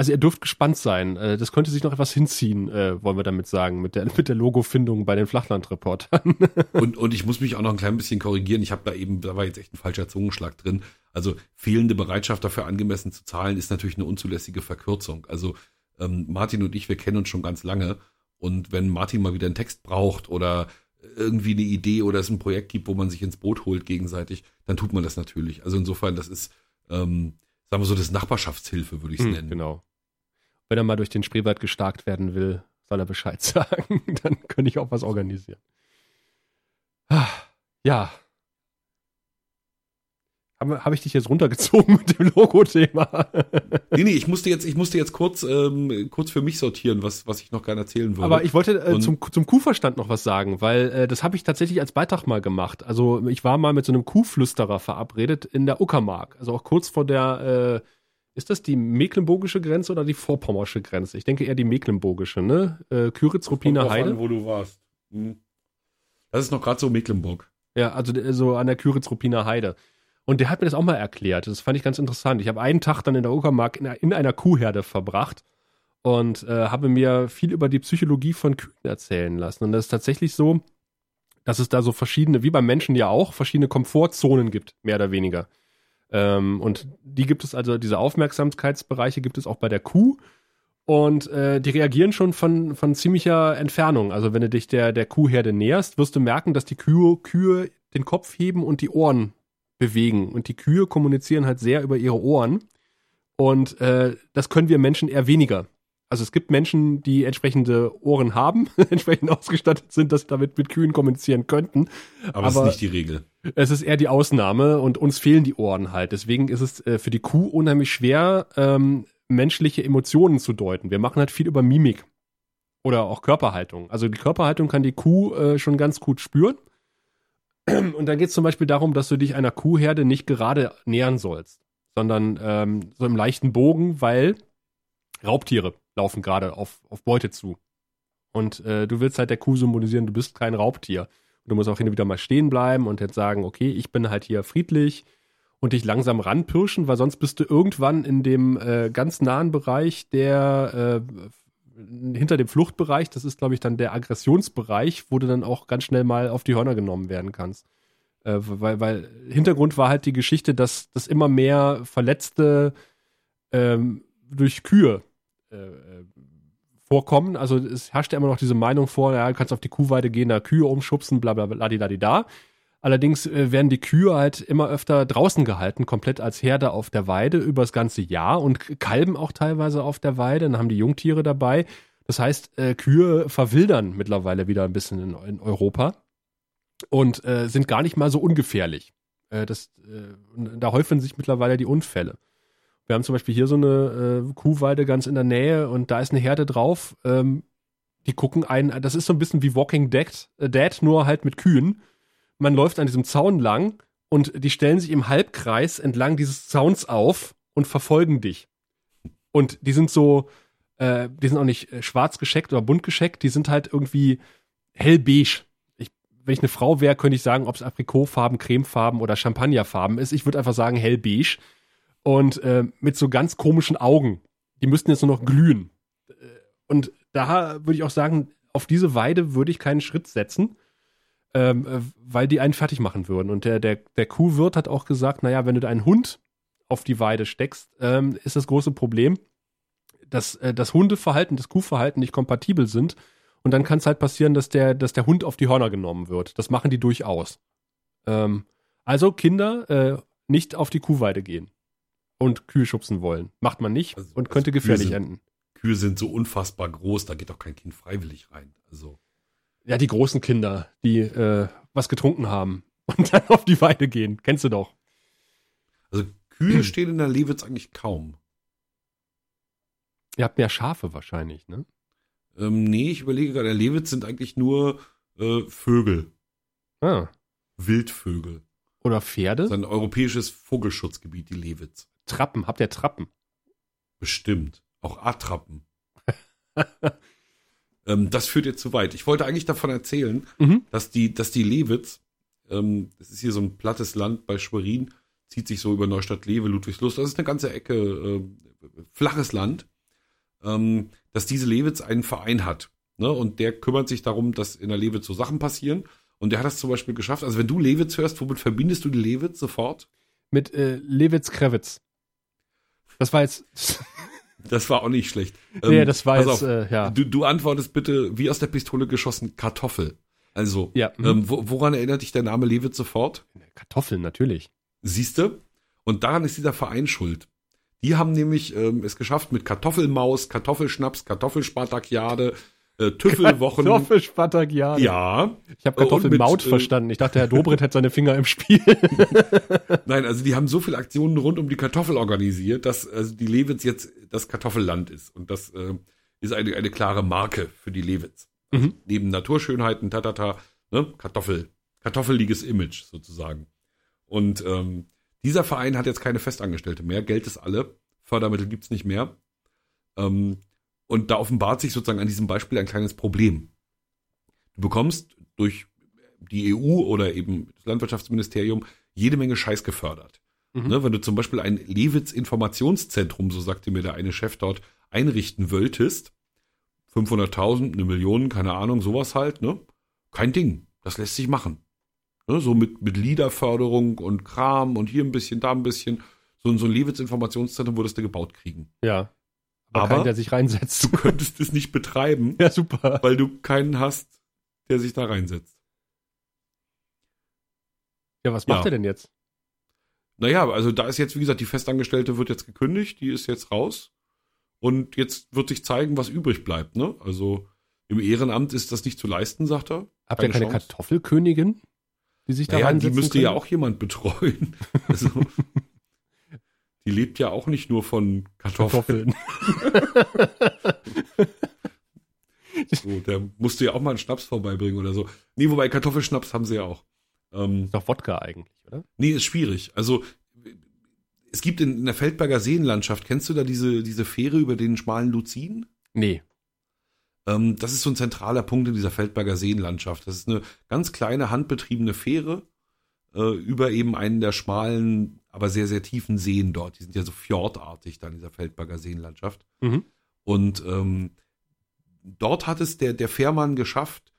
also ihr dürft gespannt sein. Äh, das könnte sich noch etwas hinziehen, äh, wollen wir damit sagen, mit der, *laughs* mit der Logofindung bei den Flachlandreportern. *laughs* und, und ich muss mich auch noch ein klein bisschen korrigieren. Ich habe da eben, da war jetzt echt ein falscher Zungenschlag drin. Also fehlende Bereitschaft dafür angemessen zu zahlen, ist natürlich eine unzulässige Verkürzung. Also ähm, Martin und ich, wir kennen uns schon ganz lange. Und wenn Martin mal wieder einen Text braucht oder irgendwie eine Idee oder es ein Projekt gibt, wo man sich ins Boot holt gegenseitig, dann tut man das natürlich. Also insofern, das ist, ähm, sagen wir so, das Nachbarschaftshilfe, würde ich es hm, nennen. Genau wenn er mal durch den Spreewald gestarkt werden will, soll er Bescheid *laughs* sagen. Dann könnte ich auch was organisieren. Ah, ja. Habe hab ich dich jetzt runtergezogen *laughs* mit dem Logo-Thema? nee, nee, ich musste jetzt, ich musste jetzt kurz, ähm, kurz für mich sortieren, was, was ich noch gerne erzählen würde. Aber ich wollte äh, zum, zum Kuhverstand noch was sagen, weil äh, das habe ich tatsächlich als Beitrag mal gemacht. Also ich war mal mit so einem Kuhflüsterer verabredet in der Uckermark. Also auch kurz vor der äh, ist das die mecklenburgische Grenze oder die vorpommersche Grenze? Ich denke eher die mecklenburgische, ne? Äh, Küritz-Ruppiner Heide. An, wo du warst. Hm. Das ist noch gerade so Mecklenburg. Ja, also so an der Küritz-Ruppiner Heide. Und der hat mir das auch mal erklärt. Das fand ich ganz interessant. Ich habe einen Tag dann in der Uckermark in, in einer Kuhherde verbracht und äh, habe mir viel über die Psychologie von Kühen erzählen lassen. Und das ist tatsächlich so, dass es da so verschiedene, wie beim Menschen ja auch, verschiedene Komfortzonen gibt, mehr oder weniger. Ähm, und die gibt es also, diese Aufmerksamkeitsbereiche gibt es auch bei der Kuh. Und äh, die reagieren schon von, von ziemlicher Entfernung. Also wenn du dich der, der Kuhherde näherst, wirst du merken, dass die Kühe, Kühe den Kopf heben und die Ohren bewegen. Und die Kühe kommunizieren halt sehr über ihre Ohren. Und äh, das können wir Menschen eher weniger also es gibt Menschen, die entsprechende Ohren haben, *laughs* entsprechend ausgestattet sind, dass sie damit mit Kühen kommunizieren könnten. Aber, es ist nicht die Regel. Es ist eher die Ausnahme und uns fehlen die Ohren halt. Deswegen ist es äh, für die Kuh unheimlich schwer, ähm, menschliche Emotionen zu deuten. Wir machen halt viel über Mimik oder auch Körperhaltung. Also die Körperhaltung kann die Kuh äh, schon ganz gut spüren. *clears throat* Und dann geht es zum Beispiel darum, dass du dich einer Kuhherde nicht gerade nähern sollst, sondern ähm, so im leichten Bogen, weil Raubtiere laufen gerade auf, auf Beute zu. Und äh, du willst halt der Kuh symbolisieren, du bist kein Raubtier. Und du musst auch hin und wieder mal stehen bleiben und jetzt sagen, okay, ich bin halt hier friedlich und dich langsam ranpirschen, weil sonst bist du irgendwann in dem äh, ganz nahen Bereich, der äh, hinter dem Fluchtbereich, das ist, glaube ich, dann der Aggressionsbereich, wo du dann auch ganz schnell mal auf die Hörner genommen werden kannst. Äh, weil, weil Hintergrund war halt die Geschichte, dass, dass immer mehr Verletzte ähm, durch Kühe äh, äh, vorkommen. Also es herrscht ja immer noch diese Meinung vor, ja, du kannst auf die Kuhweide gehen, da Kühe umschubsen, bla bla bla di, da. Allerdings äh, werden die Kühe halt immer öfter draußen gehalten, komplett als Herde auf der Weide über das ganze Jahr und kalben auch teilweise auf der Weide, dann haben die Jungtiere dabei. Das heißt, äh, Kühe verwildern mittlerweile wieder ein bisschen in, in Europa und äh, sind gar nicht mal so ungefährlich. Äh, das, äh, da häufen sich mittlerweile die Unfälle. Wir haben zum Beispiel hier so eine äh, Kuhweide ganz in der Nähe und da ist eine Herde drauf. Ähm, die gucken ein, das ist so ein bisschen wie Walking Dead, äh, Dead, nur halt mit Kühen. Man läuft an diesem Zaun lang und die stellen sich im Halbkreis entlang dieses Zauns auf und verfolgen dich. Und die sind so, Äh, die sind auch nicht äh, schwarz gescheckt oder bunt gescheckt, die sind halt irgendwie hellbeige. Ich, wenn ich eine Frau wäre, könnte ich sagen, ob es Aprikotfarben, Cremefarben oder Champagnerfarben ist. Ich würde einfach sagen hellbeige. Und äh, mit so ganz komischen Augen. Die müssten jetzt nur noch glühen. Äh, und da würde ich auch sagen, auf diese Weide würde ich keinen Schritt setzen, ähm, äh, weil die einen fertig machen würden. Und der, der, der Kuhwirt hat auch gesagt, naja, wenn du einen Hund auf die Weide steckst, ähm, ist das große Problem, dass äh, das Hundeverhalten, das Kuhverhalten nicht kompatibel sind. Und dann kann es halt passieren, dass der, dass der Hund auf die Hörner genommen wird. Das machen die durchaus. Ähm, also Kinder äh, nicht auf die Kuhweide gehen und Kühe schubsen wollen. Macht man nicht also, und also könnte gefährlich Kühe sind, enden. Kühe sind so unfassbar groß, da geht doch kein Kind freiwillig rein. Also. Ja, die großen Kinder, die äh, was getrunken haben *laughs* und dann auf die Weide gehen. Kennst du doch. Also Kühe *clears throat* stehen in der Lewitz eigentlich kaum. Ihr habt mehr Schafe wahrscheinlich, ne? Ähm, nee, ich überlege gerade, der Lewitz sind eigentlich nur äh, Vögel. Ah. Wildvögel. Oder Pferde? Das ist ein europäisches Vogelschutzgebiet, die Lewitz. Trappen, habt ihr Trappen? Bestimmt. Auch Attrappen. *laughs* ähm, das führt jetzt zu weit. Ich wollte eigentlich davon erzählen, mhm. dass die, dass die Lewitz, ähm, das ist hier so ein plattes Land bei Schwerin, zieht sich so über Neustadt-Lewe, Ludwigslust, das ist eine ganze Ecke äh, flaches Land ähm, dass diese Lewitz einen Verein hat. Ne? Und der kümmert sich darum, dass in der Lewitz so Sachen passieren. Und der hat das zum Beispiel geschafft. Also wenn du Lewitz hörst, womit verbindest du die Lewitz sofort? Mit äh, Lewitz-Krewitz. Das war jetzt. *laughs* das war auch nicht schlecht. Ähm, nee, das war jetzt, auf, äh, ja. Du, du antwortest bitte, wie aus der Pistole geschossen, Kartoffel. Also, ja. ähm, wo, woran erinnert dich der Name Lewitz sofort? Kartoffeln, natürlich. Siehste? Und daran ist dieser Verein schuld. Die haben nämlich ähm, es geschafft mit Kartoffelmaus, Kartoffelschnaps, Kartoffelspartakiade, äh, Tüffelwochen. *laughs* Kartoffelspartakiade. Ja. Ich habe Kartoffelmaut äh, verstanden. Ich dachte, Herr Dobrindt hätte seine Finger im Spiel. *laughs* Nein, also die haben so viele Aktionen rund um die Kartoffel organisiert, dass also die Lewitz jetzt das Kartoffelland ist. Und das äh, ist eine, eine klare Marke für die Lewitz. Also mhm. Neben Naturschönheiten, tatata, ne, Kartoffel, kartoffeliges Image sozusagen. Und ähm, dieser Verein hat jetzt keine Festangestellte mehr, Geld ist alle, Fördermittel gibt's nicht mehr. Ähm, und da offenbart sich sozusagen an diesem Beispiel ein kleines Problem. Du bekommst durch die EU oder eben das Landwirtschaftsministerium jede Menge Scheiß gefördert. Mhm. Ne, wenn du zum Beispiel ein Lewitz-Informationszentrum, so sagte mir der eine Chef dort, einrichten wolltest, 500.000, eine Million, keine Ahnung, sowas halt, ne? Kein Ding. Das lässt sich machen. Ne, so mit, mit Liederförderung und Kram und hier ein bisschen, da ein bisschen. So, so ein Lewitz-Informationszentrum würdest du gebaut kriegen. Ja. Aber, aber keinen, der sich reinsetzt. Du könntest es nicht betreiben. *laughs* Ja, super. Weil du keinen hast, der sich da reinsetzt. Ja, was macht ja. er denn jetzt? Naja, also da ist jetzt, wie gesagt, die Festangestellte wird jetzt gekündigt, die ist jetzt raus. Und jetzt wird sich zeigen, was übrig bleibt, ne? Also im Ehrenamt ist das nicht zu leisten, sagt er. Habt ihr keine Chance. Kartoffelkönigin? die sich da naja, Die müsste können? ja auch jemand betreuen. *laughs* Also, die lebt ja auch nicht nur von Kartoffeln. Kartoffeln. *laughs* so, der musste ja auch mal einen Schnaps vorbeibringen oder so. Nee, wobei Kartoffelschnaps haben sie ja auch. Ähm, ist doch Wodka eigentlich, oder? Nee, ist schwierig. Also es gibt in, in der Feldberger Seenlandschaft, kennst du da diese, diese Fähre über den schmalen Luzin? Nee. Ähm, das ist so ein zentraler Punkt in dieser Feldberger Seenlandschaft. Das ist eine ganz kleine handbetriebene Fähre äh, über eben einen der schmalen, aber sehr, sehr tiefen Seen dort. Die sind ja so fjordartig da in dieser Feldberger Seenlandschaft. Mhm. Und ähm, dort hat es der, der Fährmann geschafft,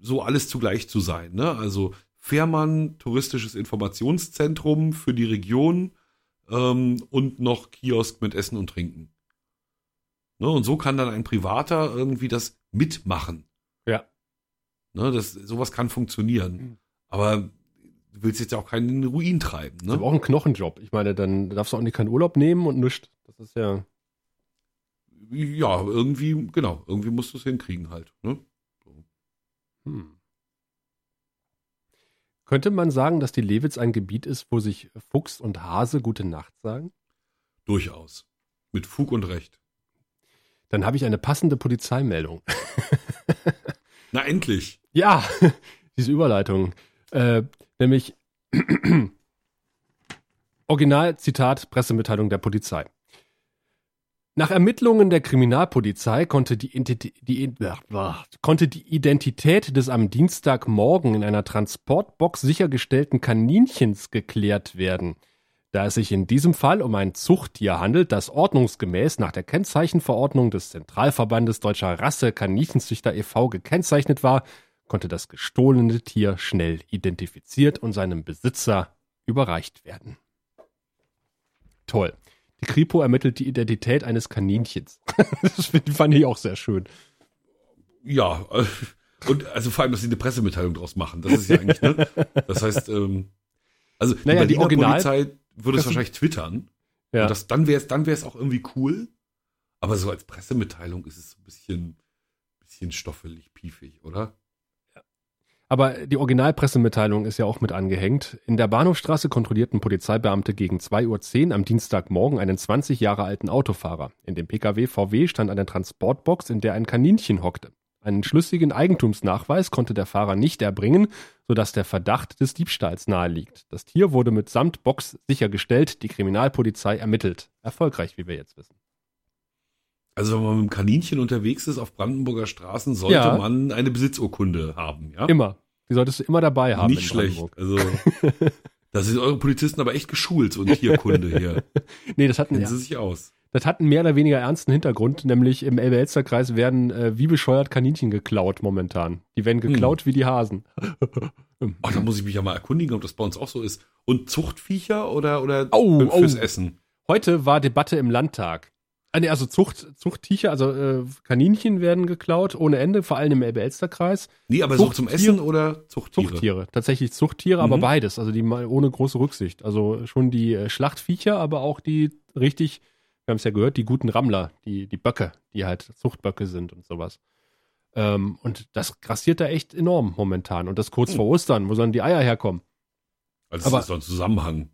so alles zugleich zu sein. Ne? Also Fährmann, touristisches Informationszentrum für die Region ähm, und noch Kiosk mit Essen und Trinken. Ne, und so kann dann ein Privater irgendwie das mitmachen. Ja. Ne, das, sowas kann funktionieren. Mhm. Aber du willst jetzt ja auch keinen Ruin treiben. Ne? Aber auch ein Knochenjob. Ich meine, dann darfst du auch nicht keinen Urlaub nehmen und nichts. Das ist ja. Ja, irgendwie, genau, irgendwie musst du es hinkriegen halt. Ne? So. Hm. Könnte man sagen, dass die Lewitz ein Gebiet ist, wo sich Fuchs und Hase gute Nacht sagen? Durchaus. Mit Fug und Recht. Dann habe ich eine passende Polizeimeldung. *laughs* Na endlich. Ja, *laughs* diese Überleitung. Äh, nämlich *clears throat* Originalzitat Pressemitteilung der Polizei. Nach Ermittlungen der Kriminalpolizei konnte die, die, die, konnte die Identität des am Dienstagmorgen in einer Transportbox sichergestellten Kaninchens geklärt werden. Da es sich in diesem Fall um ein Zuchttier handelt, das ordnungsgemäß nach der Kennzeichenverordnung des Zentralverbandes Deutscher Rasse Kaninchenzüchter e.V. gekennzeichnet war, konnte das gestohlene Tier schnell identifiziert und seinem Besitzer überreicht werden. Toll. Die Kripo ermittelt die Identität eines Kaninchens. *laughs* das fand ich auch sehr schön. Ja, äh, und also vor allem, dass sie eine Pressemitteilung draus machen. Das ist ja eigentlich, ne? Das heißt, ähm, also naja, die, die Original Polizei würde es wahrscheinlich twittern. Ja. Und das, dann wäre es dann wär's auch irgendwie cool. Aber so als Pressemitteilung ist es ein bisschen, bisschen stoffelig, piefig, oder? Aber die Originalpressemitteilung ist ja auch mit angehängt. In der Bahnhofstraße kontrollierten Polizeibeamte gegen 2.10 Uhr am Dienstagmorgen einen 20 Jahre alten Autofahrer. In dem Pkw VW stand eine Transportbox, in der ein Kaninchen hockte. Einen schlüssigen Eigentumsnachweis konnte der Fahrer nicht erbringen, sodass der Verdacht des Diebstahls naheliegt. Das Tier wurde mit Samtbox sichergestellt, die Kriminalpolizei ermittelt. Erfolgreich, wie wir jetzt wissen. Also wenn man mit einem Kaninchen unterwegs ist auf Brandenburger Straßen, sollte ja. man eine Besitzurkunde haben, ja? Immer. Die solltest du immer dabei haben. Nicht schlecht. Also *laughs* da sind eure Polizisten aber echt geschult, eine Tierkunde hier. *laughs* nee, das hatten ja. sie sich aus. Das hat einen mehr oder weniger ernsten Hintergrund, nämlich im Elbe-Elster-Kreis werden äh, wie bescheuert Kaninchen geklaut momentan. Die werden geklaut hm. wie die Hasen. Ach, *laughs* da muss ich mich ja mal erkundigen, ob das bei uns auch so ist. Und Zuchtviecher oder, oder oh, fürs oh. Essen? Heute war Debatte im Landtag. Ah, also Zucht, Zuchttiecher, also äh, Kaninchen werden geklaut ohne Ende, vor allem im Elbe-Elster-Kreis. Nee, aber so zum Essen oder Zuchttiere? Zuchttiere, tatsächlich Zuchttiere, mhm. aber beides, also die mal ohne große Rücksicht. Also schon die äh, Schlachtviecher, aber auch die richtig, wir haben es ja gehört, die guten Rammler, die, die Böcke, die halt Zuchtböcke sind und sowas. Ähm, und das grassiert da echt enorm momentan. Und das kurz mhm. vor Ostern, wo sollen die Eier herkommen? Also aber, das ist so ein Zusammenhang.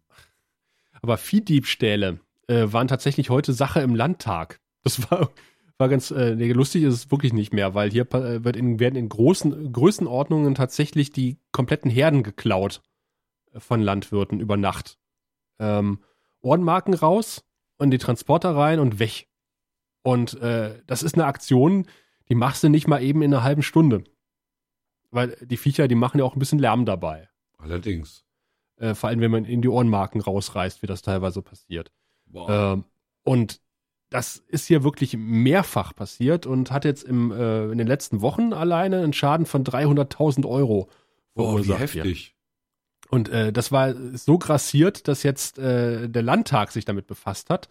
Aber Viehdiebstähle, äh, waren tatsächlich heute Sache im Landtag. Das *laughs* war, war ganz äh, lustig ist es wirklich nicht mehr, weil hier äh, wird in, werden in großen Größenordnungen tatsächlich die kompletten Herden geklaut von Landwirten über Nacht. Ähm, Ohrenmarken raus und die Transporter rein und weg. Und äh, das ist eine Aktion, die machst du nicht mal eben in einer halben Stunde. Weil die Viecher, die machen ja auch ein bisschen Lärm dabei. Allerdings. Äh, vor allem, wenn man in die Ohrenmarken rausreißt, wie das teilweise passiert. Ähm, und das ist hier wirklich mehrfach passiert und hat jetzt im, äh, in den letzten Wochen alleine einen Schaden von 300.000 Euro verursacht. Wie heftig. Und äh, das war so grassiert, dass jetzt äh, der Landtag sich damit befasst hat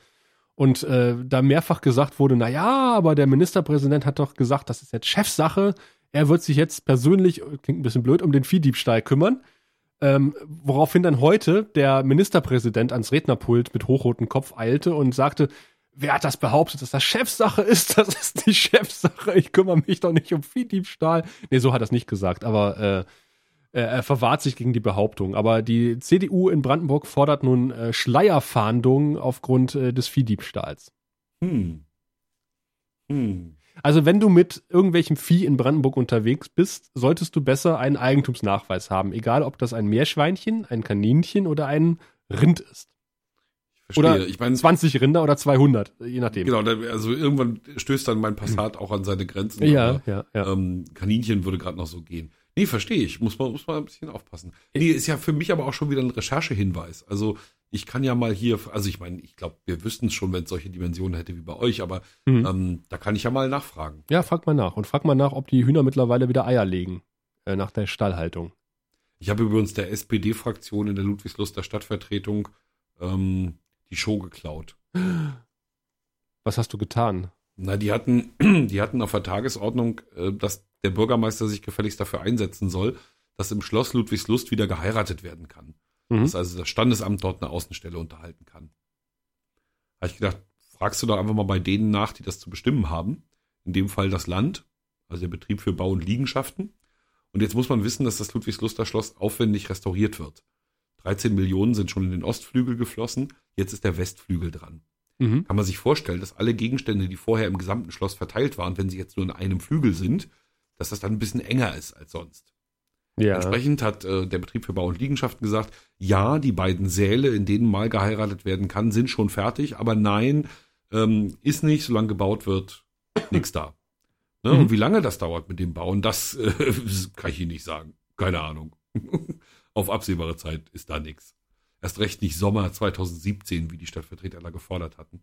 und äh, da mehrfach gesagt wurde, na ja, aber der Ministerpräsident hat doch gesagt, das ist jetzt Chefsache. Er wird sich jetzt persönlich, klingt ein bisschen blöd, um den Viehdiebstahl kümmern. Ähm, woraufhin dann heute der Ministerpräsident ans Rednerpult mit hochrotem Kopf eilte und sagte, wer hat das behauptet, dass das Chefsache ist? Das ist die Chefsache. Ich kümmere mich doch nicht um Viehdiebstahl. Nee, so hat er es nicht gesagt, aber äh, er verwahrt sich gegen die Behauptung. Aber die CDU in Brandenburg fordert nun äh, Schleierfahndung aufgrund äh, des Viehdiebstahls. Hm. Also wenn du mit irgendwelchem Vieh in Brandenburg unterwegs bist, solltest du besser einen Eigentumsnachweis haben, egal ob das ein Meerschweinchen, ein Kaninchen oder ein Rind ist. Ich verstehe. Oder ich meine 20 Rinder oder 200, je nachdem. Genau, also irgendwann stößt dann mein Passat auch an seine Grenzen. Ja, ja, ja. Ähm, Kaninchen würde gerade noch so gehen. Nee, verstehe ich. Muss man, muss man ein bisschen aufpassen. Nee, ist ja für mich aber auch schon wieder ein Recherchehinweis. Also ich kann ja mal hier, also ich meine, ich glaube, wir wüssten es schon, wenn es solche Dimensionen hätte wie bei euch, aber mhm. ähm, da kann ich ja mal nachfragen. Ja, frag mal nach. Und frag mal nach, ob die Hühner mittlerweile wieder Eier legen. Äh, nach der Stallhaltung. Ich habe übrigens der SPD-Fraktion in der Ludwigsluster Stadtvertretung ähm, die Show geklaut. Was hast du getan? Na, die hatten, *clears throat* die hatten auf der Tagesordnung, äh, dass der Bürgermeister sich gefälligst dafür einsetzen soll, dass im Schloss Ludwigslust wieder geheiratet werden kann. Mhm. Dass also das Standesamt dort eine Außenstelle unterhalten kann. Habe ich gedacht, fragst du doch einfach mal bei denen nach, die das zu bestimmen haben. In dem Fall das Land, also der Betrieb für Bau und Liegenschaften. Und jetzt muss man wissen, dass das Ludwigsluster Schloss aufwendig restauriert wird. 13 Millionen sind schon in den Ostflügel geflossen, jetzt ist der Westflügel dran. Mhm. Kann man sich vorstellen, dass alle Gegenstände, die vorher im gesamten Schloss verteilt waren, wenn sie jetzt nur in einem Flügel sind, dass das dann ein bisschen enger ist als sonst. Ja. Entsprechend hat äh, der Betrieb für Bau und Liegenschaften gesagt, ja, die beiden Säle, in denen mal geheiratet werden kann, sind schon fertig, aber nein, ähm, ist nicht, solange gebaut wird, *clears throat* nichts da. Ne? Mhm. Und wie lange das dauert mit dem Bauen, das äh, *laughs* kann ich Ihnen nicht sagen. Keine Ahnung. *laughs* Auf absehbare Zeit ist da nichts. Erst recht nicht Sommer 2017, wie die Stadtvertreter da gefordert hatten.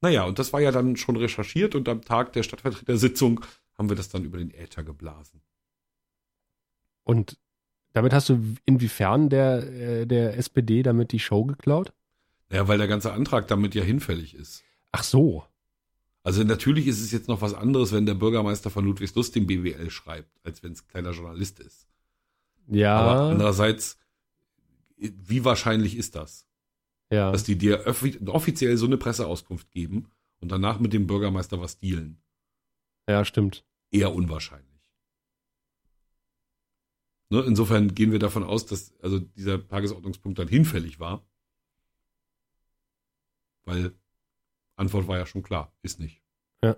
Naja, und das war ja dann schon recherchiert und am Tag der Stadtvertretersitzung haben wir das dann über den Äther geblasen. Und damit hast du inwiefern der, äh, der SPD damit die Show geklaut? Naja, weil der ganze Antrag damit ja hinfällig ist. Ach so. Also natürlich ist es jetzt noch was anderes, wenn der Bürgermeister von Ludwigslust den BWL schreibt, als wenn es kleiner Journalist ist. Ja. Aber andererseits, wie wahrscheinlich ist das? Ja. Dass die dir offiziell so eine Presseauskunft geben und danach mit dem Bürgermeister was dealen. Ja, stimmt. Eher unwahrscheinlich. Ne, insofern gehen wir davon aus, dass also dieser Tagesordnungspunkt dann hinfällig war. Weil Antwort war ja schon klar, ist nicht. Ja.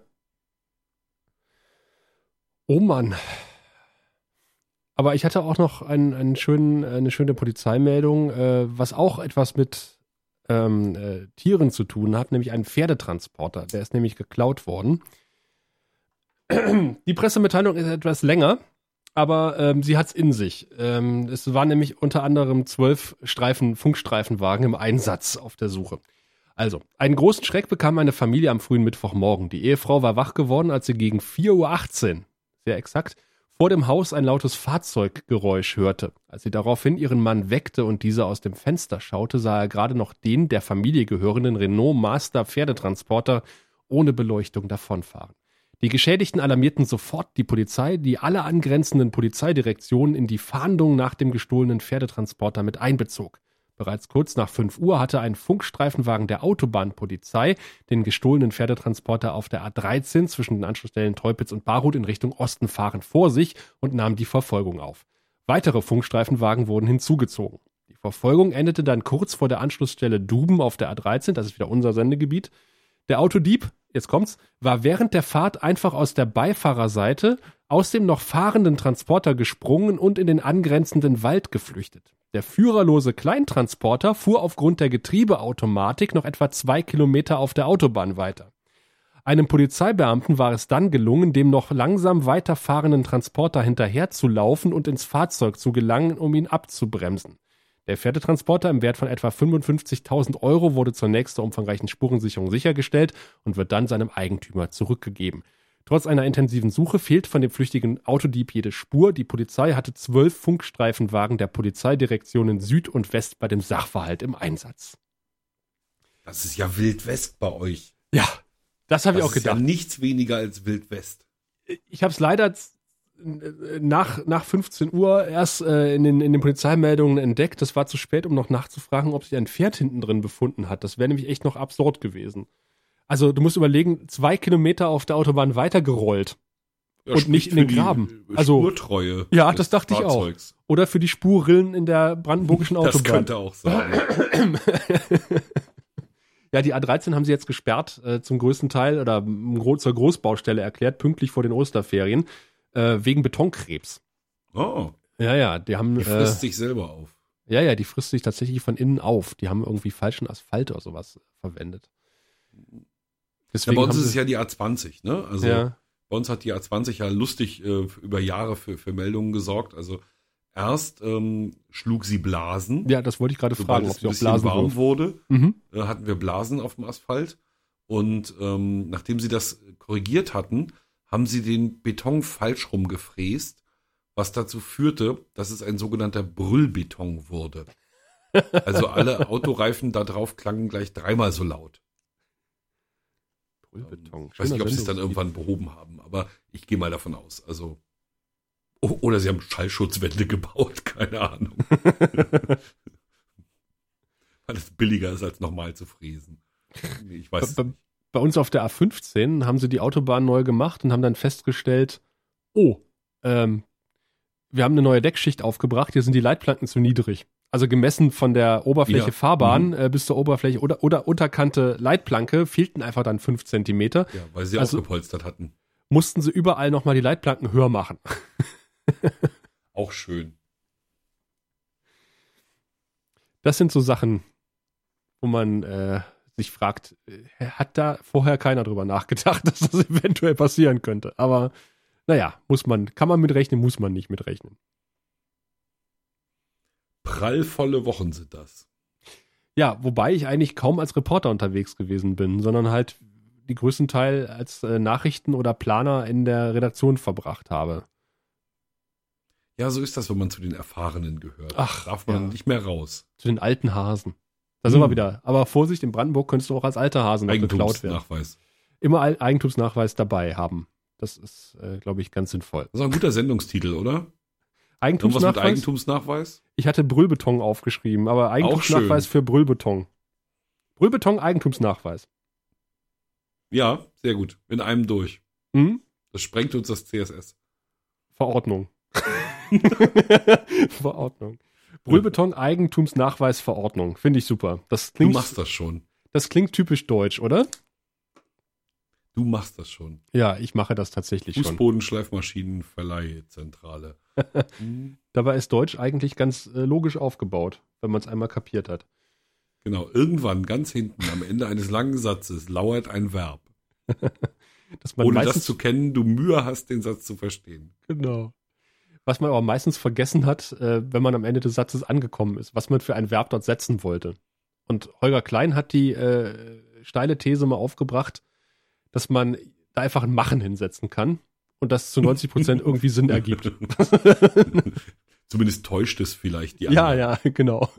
Oh Mann. Aber ich hatte auch noch einen, einen schönen, eine schöne Polizeimeldung, äh, was auch etwas mit ähm, äh, Tieren zu tun hat, nämlich einen Pferdetransporter. Der ist nämlich geklaut worden. Die Pressemitteilung ist etwas länger, aber ähm, sie hat es in sich. Ähm, es waren nämlich unter anderem zwölf Streifen, Funkstreifenwagen im Einsatz auf der Suche. Also, einen großen Schreck bekam eine Familie am frühen Mittwochmorgen. Die Ehefrau war wach geworden, als sie gegen 4.18 Uhr, sehr exakt, vor dem Haus ein lautes Fahrzeuggeräusch hörte. Als sie daraufhin ihren Mann weckte und dieser aus dem Fenster schaute, sah er gerade noch den der Familie gehörenden Renault Master Pferdetransporter ohne Beleuchtung davonfahren. Die Geschädigten alarmierten sofort die Polizei, die alle angrenzenden Polizeidirektionen in die Fahndung nach dem gestohlenen Pferdetransporter mit einbezog. Bereits kurz nach 5 Uhr hatte ein Funkstreifenwagen der Autobahnpolizei den gestohlenen Pferdetransporter auf der A13 zwischen den Anschlussstellen Teupitz und Barut in Richtung Osten fahrend vor sich und nahm die Verfolgung auf. Weitere Funkstreifenwagen wurden hinzugezogen. Die Verfolgung endete dann kurz vor der Anschlussstelle Duben auf der A13, das ist wieder unser Sendegebiet. Der Autodieb, jetzt kommt's, war während der Fahrt einfach aus der Beifahrerseite aus dem noch fahrenden Transporter gesprungen und in den angrenzenden Wald geflüchtet. Der führerlose Kleintransporter fuhr aufgrund der Getriebeautomatik noch etwa zwei Kilometer auf der Autobahn weiter. Einem Polizeibeamten war es dann gelungen, dem noch langsam weiterfahrenden Transporter hinterherzulaufen und ins Fahrzeug zu gelangen, um ihn abzubremsen. Der Pferdetransporter im Wert von etwa 55.000 Euro wurde zur nächsten umfangreichen Spurensicherung sichergestellt und wird dann seinem Eigentümer zurückgegeben. Trotz einer intensiven Suche fehlt von dem flüchtigen Autodieb jede Spur. Die Polizei hatte zwölf Funkstreifenwagen der Polizeidirektionen Süd und West bei dem Sachverhalt im Einsatz. Das ist ja Wild West bei euch. Ja, das habe ich auch gedacht. Ist ja nichts weniger als Wild West. Ich habe es leider nach, nach 15 Uhr erst äh, in, den, in den Polizeimeldungen entdeckt. Das war zu spät, um noch nachzufragen, ob sich ein Pferd hinten drin befunden hat. Das wäre nämlich echt noch absurd gewesen. Also du musst überlegen, zwei Kilometer auf der Autobahn weitergerollt. Ja, und nicht in den Graben. Also Spurtreue. Ja, das dachte Fahrzeugs. ich auch. Oder für die Spurrillen in der brandenburgischen *laughs* Autobahn. Das könnte auch sein. *clears throat* ja, die A13 haben sie jetzt gesperrt, äh, zum größten Teil oder zur Großbaustelle erklärt, pünktlich vor den Osterferien, äh, wegen Betonkrebs. Oh. Ja, ja, die haben. Die frisst äh, sich selber auf. Ja, ja, die frisst sich tatsächlich von innen auf. Die haben irgendwie falschen Asphalt oder sowas verwendet. Deswegen ja, bei uns ist es ja die A20, ne? Also ja. bei uns hat die A20 ja lustig äh, über Jahre für, für Meldungen gesorgt. Also erst ähm, schlug sie Blasen. Ja, das wollte ich gerade fragen, ob sie auch Blasen warm wirft. wurde, mhm. äh, hatten wir Blasen auf dem Asphalt. Und ähm, nachdem sie das korrigiert hatten, haben sie den Beton falsch rumgefräst, was dazu führte, dass es ein sogenannter Brüllbeton wurde. Also alle *laughs* Autoreifen da drauf klangen gleich dreimal so laut. Brüllbeton. Ich weiß nicht, ob sie es dann irgendwann behoben haben, aber ich gehe mal davon aus. Also oder sie haben Schallschutzwände gebaut, *laughs* keine Ahnung. *laughs* Weil es billiger ist, als nochmal zu fräsen. Ich weiß bei, bei, uns auf der A15 haben sie die Autobahn neu gemacht und haben dann festgestellt, oh, ähm, wir haben eine neue Deckschicht aufgebracht, hier sind die Leitplanken zu niedrig. Also gemessen von der Oberfläche ja. Fahrbahn mhm. äh, bis zur Oberfläche oder, oder Unterkante Leitplanke fehlten einfach dann fünf Zentimeter. Ja, weil sie also ausgepolstert hatten. Mussten sie überall nochmal die Leitplanken höher machen. *laughs* Auch schön. Das sind so Sachen, wo man äh, sich fragt, äh, hat da vorher keiner drüber nachgedacht, *laughs* dass das eventuell passieren könnte. Aber naja, muss man, kann man mitrechnen, muss man nicht mitrechnen. Prallvolle Wochen sind das. Ja, wobei ich eigentlich kaum als Reporter unterwegs gewesen bin, sondern halt die größten Teil als äh, Nachrichten- oder Planer in der Redaktion verbracht habe. Ja, so ist das, wenn man zu den Erfahrenen gehört. Ach, darf man ja. nicht mehr raus. Zu den alten Hasen. Da sind Hm. wir wieder. Aber Vorsicht, in Brandenburg könntest du auch als alter Hasen geklaut werden. Eigentumsnachweis. Immer Ei- Eigentumsnachweis dabei haben. Das ist, äh, glaube ich, ganz sinnvoll. Das ist auch ein guter Sendungstitel, oder? Irgendwas mit Eigentumsnachweis? Eigentumsnachweis? Ich hatte Brüllbeton aufgeschrieben, aber Eigentumsnachweis für Brüllbeton. Brüllbeton, Eigentumsnachweis. Ja, sehr gut. In einem durch. Hm? Das sprengt uns das CSS. Verordnung. *laughs* *laughs* Verordnung. Brüllbeton, Eigentumsnachweis, Verordnung. Finde ich super. Das Du klingt, machst das schon. das klingt typisch deutsch, oder? Du machst das schon. Ja, ich mache das tatsächlich schon. Fußbodenschleifmaschinenverleihzentrale. *laughs* Hm, Dabei ist Deutsch eigentlich ganz äh, logisch aufgebaut, wenn man es einmal kapiert hat. genau. Irgendwann ganz hinten am Ende eines langen Satzes lauert ein Verb. *laughs* Ohne das zu kennen, du Mühe hast, den Satz zu verstehen. genau. Was man aber meistens vergessen hat, äh, wenn man am Ende des Satzes angekommen ist, was man für ein Verb dort setzen wollte. Und Holger Klein hat die äh, steile These mal aufgebracht, dass man da einfach ein Machen hinsetzen kann und das zu 90 Prozent *laughs* irgendwie Sinn ergibt. *laughs* Zumindest täuscht es vielleicht die ja, anderen. ja, genau.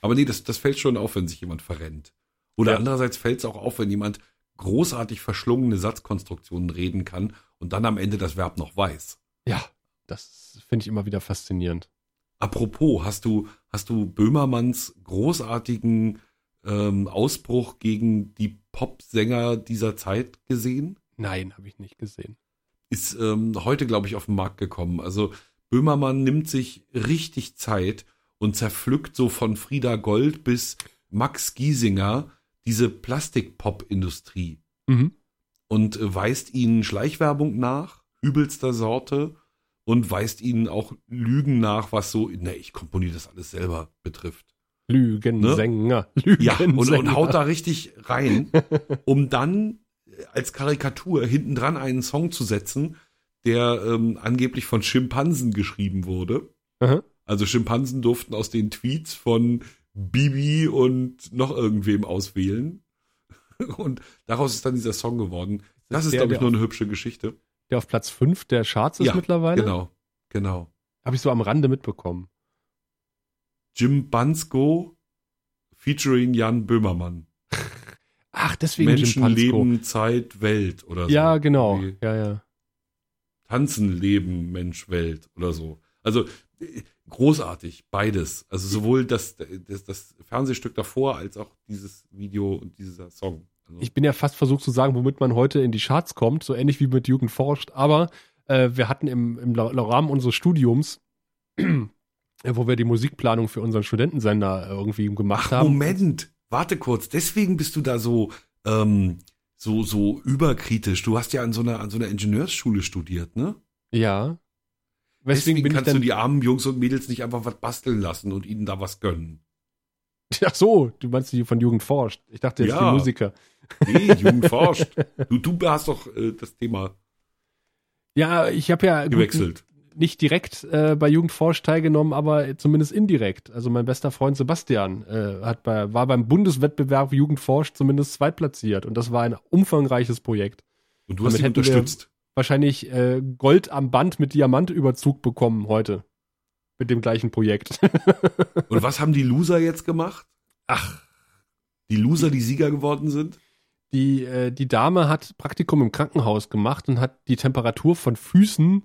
Aber nee, das, das fällt schon auf, wenn sich jemand verrennt. Oder Ja. andererseits fällt es auch auf, wenn jemand großartig verschlungene Satzkonstruktionen reden kann und dann am Ende das Verb noch weiß. Ja, das finde ich immer wieder faszinierend. Apropos, hast du, hast du Böhmermanns großartigen ähm, Ausbruch gegen die Popsänger dieser Zeit gesehen? Nein, habe ich nicht gesehen. Ist ähm, heute, glaube ich, auf den Markt gekommen. Also Böhmermann nimmt sich richtig Zeit und zerpflückt so von Frieda Gold bis Max Giesinger diese Plastikpop-Industrie Mhm. und äh, weist ihnen Schleichwerbung nach, übelster Sorte und weist ihnen auch Lügen nach, was so, ne, ich komponiere das alles selber betrifft. Lügensänger. Ne? Ja, Lügensänger. und, und haut da richtig rein, *laughs* um dann äh, als Karikatur hintendran einen Song zu setzen, der ähm, angeblich von Schimpansen geschrieben wurde. Aha. Also Schimpansen durften aus den Tweets von Bibi und noch irgendwem auswählen. *laughs* Und daraus ist dann dieser Song geworden. Das ist, der, glaube ich, nur eine hübsche Geschichte. Der auf Platz 5 der Charts ist Ja, mittlerweile. Genau, genau. Habe ich so am Rande mitbekommen. Jim Bansko featuring Jan Böhmermann. *laughs* Ach, deswegen Menschen. Leben, Zeit, Welt oder so. Ja, genau. Irgendwie Ja, ja. Tanzen, Leben, Mensch, Welt oder so. Also äh, großartig, beides. Also sowohl das, das, das Fernsehstück davor als auch dieses Video und dieser Song. Ich bin ja fast versucht zu sagen, womit man heute in die Charts kommt, so ähnlich wie mit Jugend forscht, aber äh, wir hatten im, im Rahmen unseres Studiums, äh, wo wir die Musikplanung für unseren Studentensender äh, irgendwie gemacht Ach, haben. Moment, warte kurz. Deswegen bist du da so, ähm, so, so überkritisch. Du hast ja an so einer, an so einer Ingenieursschule studiert, ne? Ja. Deswegen ich kannst du die armen Jungs und Mädels nicht einfach was basteln lassen und ihnen da was gönnen. Ach so, du meinst die von Jugend forscht. Ich dachte jetzt Ja. die Musiker. Nee, Jugend forscht. Du, du hast doch äh, das Thema Ja, ich habe ja gut, gewechselt. nicht direkt äh, bei Jugend forscht teilgenommen, aber zumindest indirekt. Also mein bester Freund Sebastian äh, hat bei, war beim Bundeswettbewerb Jugend forscht zumindest zweitplatziert und das war ein umfangreiches Projekt. Und du hast Damit ihn unterstützt. Wahrscheinlich äh, Gold am Band mit Diamantüberzug bekommen heute mit dem gleichen Projekt. *laughs* Und was haben die Loser jetzt gemacht? Ach, Die Loser, die Sieger geworden sind? Die äh, die Dame hat Praktikum im Krankenhaus gemacht und hat die Temperatur von Füßen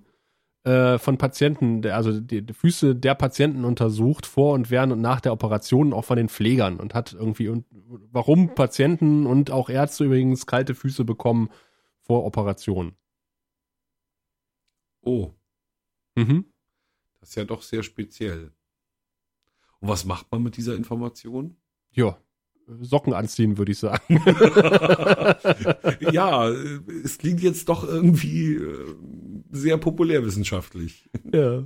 äh, von Patienten, also die, die Füße der Patienten untersucht vor und während und nach der Operation auch von den Pflegern und hat irgendwie und warum Patienten und auch Ärzte übrigens kalte Füße bekommen vor Operationen. Oh, Mhm. das ist ja doch sehr speziell. Und was macht man mit dieser Information? Ja, Socken anziehen, würde ich sagen. *laughs* ja, äh, es klingt jetzt doch irgendwie äh, sehr populärwissenschaftlich. ja.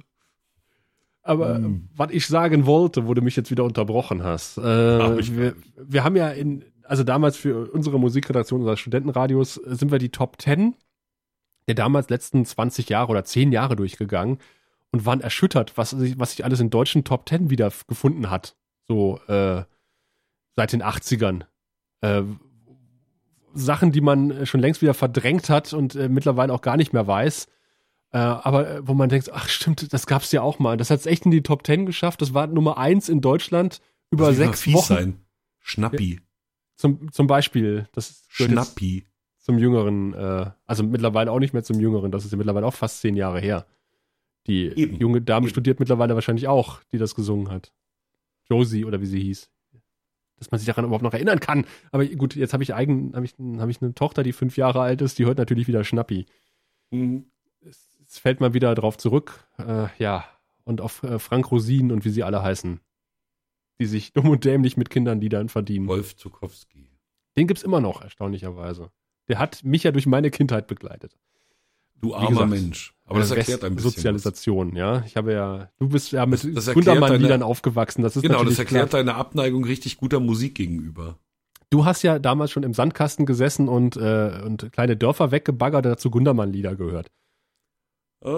Aber hm. was ich sagen wollte, wo du mich jetzt wieder unterbrochen hast. Äh, wir, wir haben ja in, also damals für unsere Musikredaktion unseres Studentenradios sind wir die Top 10 der damals letzten 20 Jahre oder 10 Jahre durchgegangen und waren erschüttert, was sich, was sich alles in deutschen Top 10 wieder gefunden hat. So äh, seit den 80ern. Äh, Sachen, die man schon längst wieder verdrängt hat und äh, mittlerweile auch gar nicht mehr weiß. Äh, aber äh, wo man denkt, ach stimmt, das gab's ja auch mal. Das hat es echt in die Top 10 geschafft. Das war Nummer 1 in Deutschland über sechs Wochen. Sein. Schnappi. Ja. Zum, zum Beispiel, das Schnappi. Zum Jüngeren, äh, also mittlerweile auch nicht mehr zum Jüngeren, das ist ja mittlerweile auch fast zehn Jahre her. Die Eben. junge Dame Eben. studiert mittlerweile wahrscheinlich auch, die das gesungen hat. Josie oder wie sie hieß. Dass man sich daran überhaupt noch erinnern kann. Aber gut, jetzt habe ich eigen, habe ich, hab ich eine Tochter, die fünf Jahre alt ist, die hört natürlich wieder Schnappi. Mhm. Es, es, fällt mal wieder drauf zurück. Äh, ja. Und auf äh, Frank Rosin und wie sie alle heißen die sich *laughs* dumm und dämlich mit Kindern Liedern verdienen. Wolf Zukowski. Den gibt's immer noch, erstaunlicherweise. Der hat mich ja durch meine Kindheit begleitet. Du armer gesagt, Mensch. Aber das erklärt ein bisschen. Sozialisation, was. ja. Ich habe ja, du bist ja mit Gundermann-Liedern aufgewachsen. Das ist genau, das erklärt klar. deine Abneigung richtig guter Musik gegenüber. Du hast ja damals schon im Sandkasten gesessen und, äh, und kleine Dörfer weggebaggert, dazu Gundermann-Lieder gehört. Äh,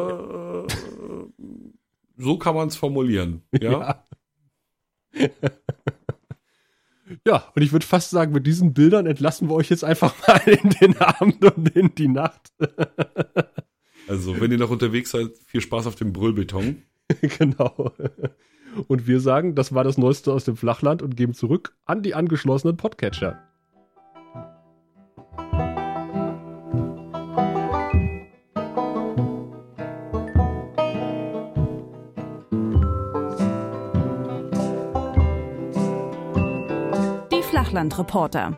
so kann man es formulieren, *laughs* ja. ja. Ja, und ich würde fast sagen, mit diesen Bildern entlassen wir euch jetzt einfach *laughs* mal in den Abend und in die Nacht. also, wenn ihr noch unterwegs seid, viel Spaß auf dem Brüllbeton. *laughs* genau. Und wir sagen, das war das Neueste aus dem Flachland und geben zurück an die angeschlossenen Podcatcher. Fachlandreporter.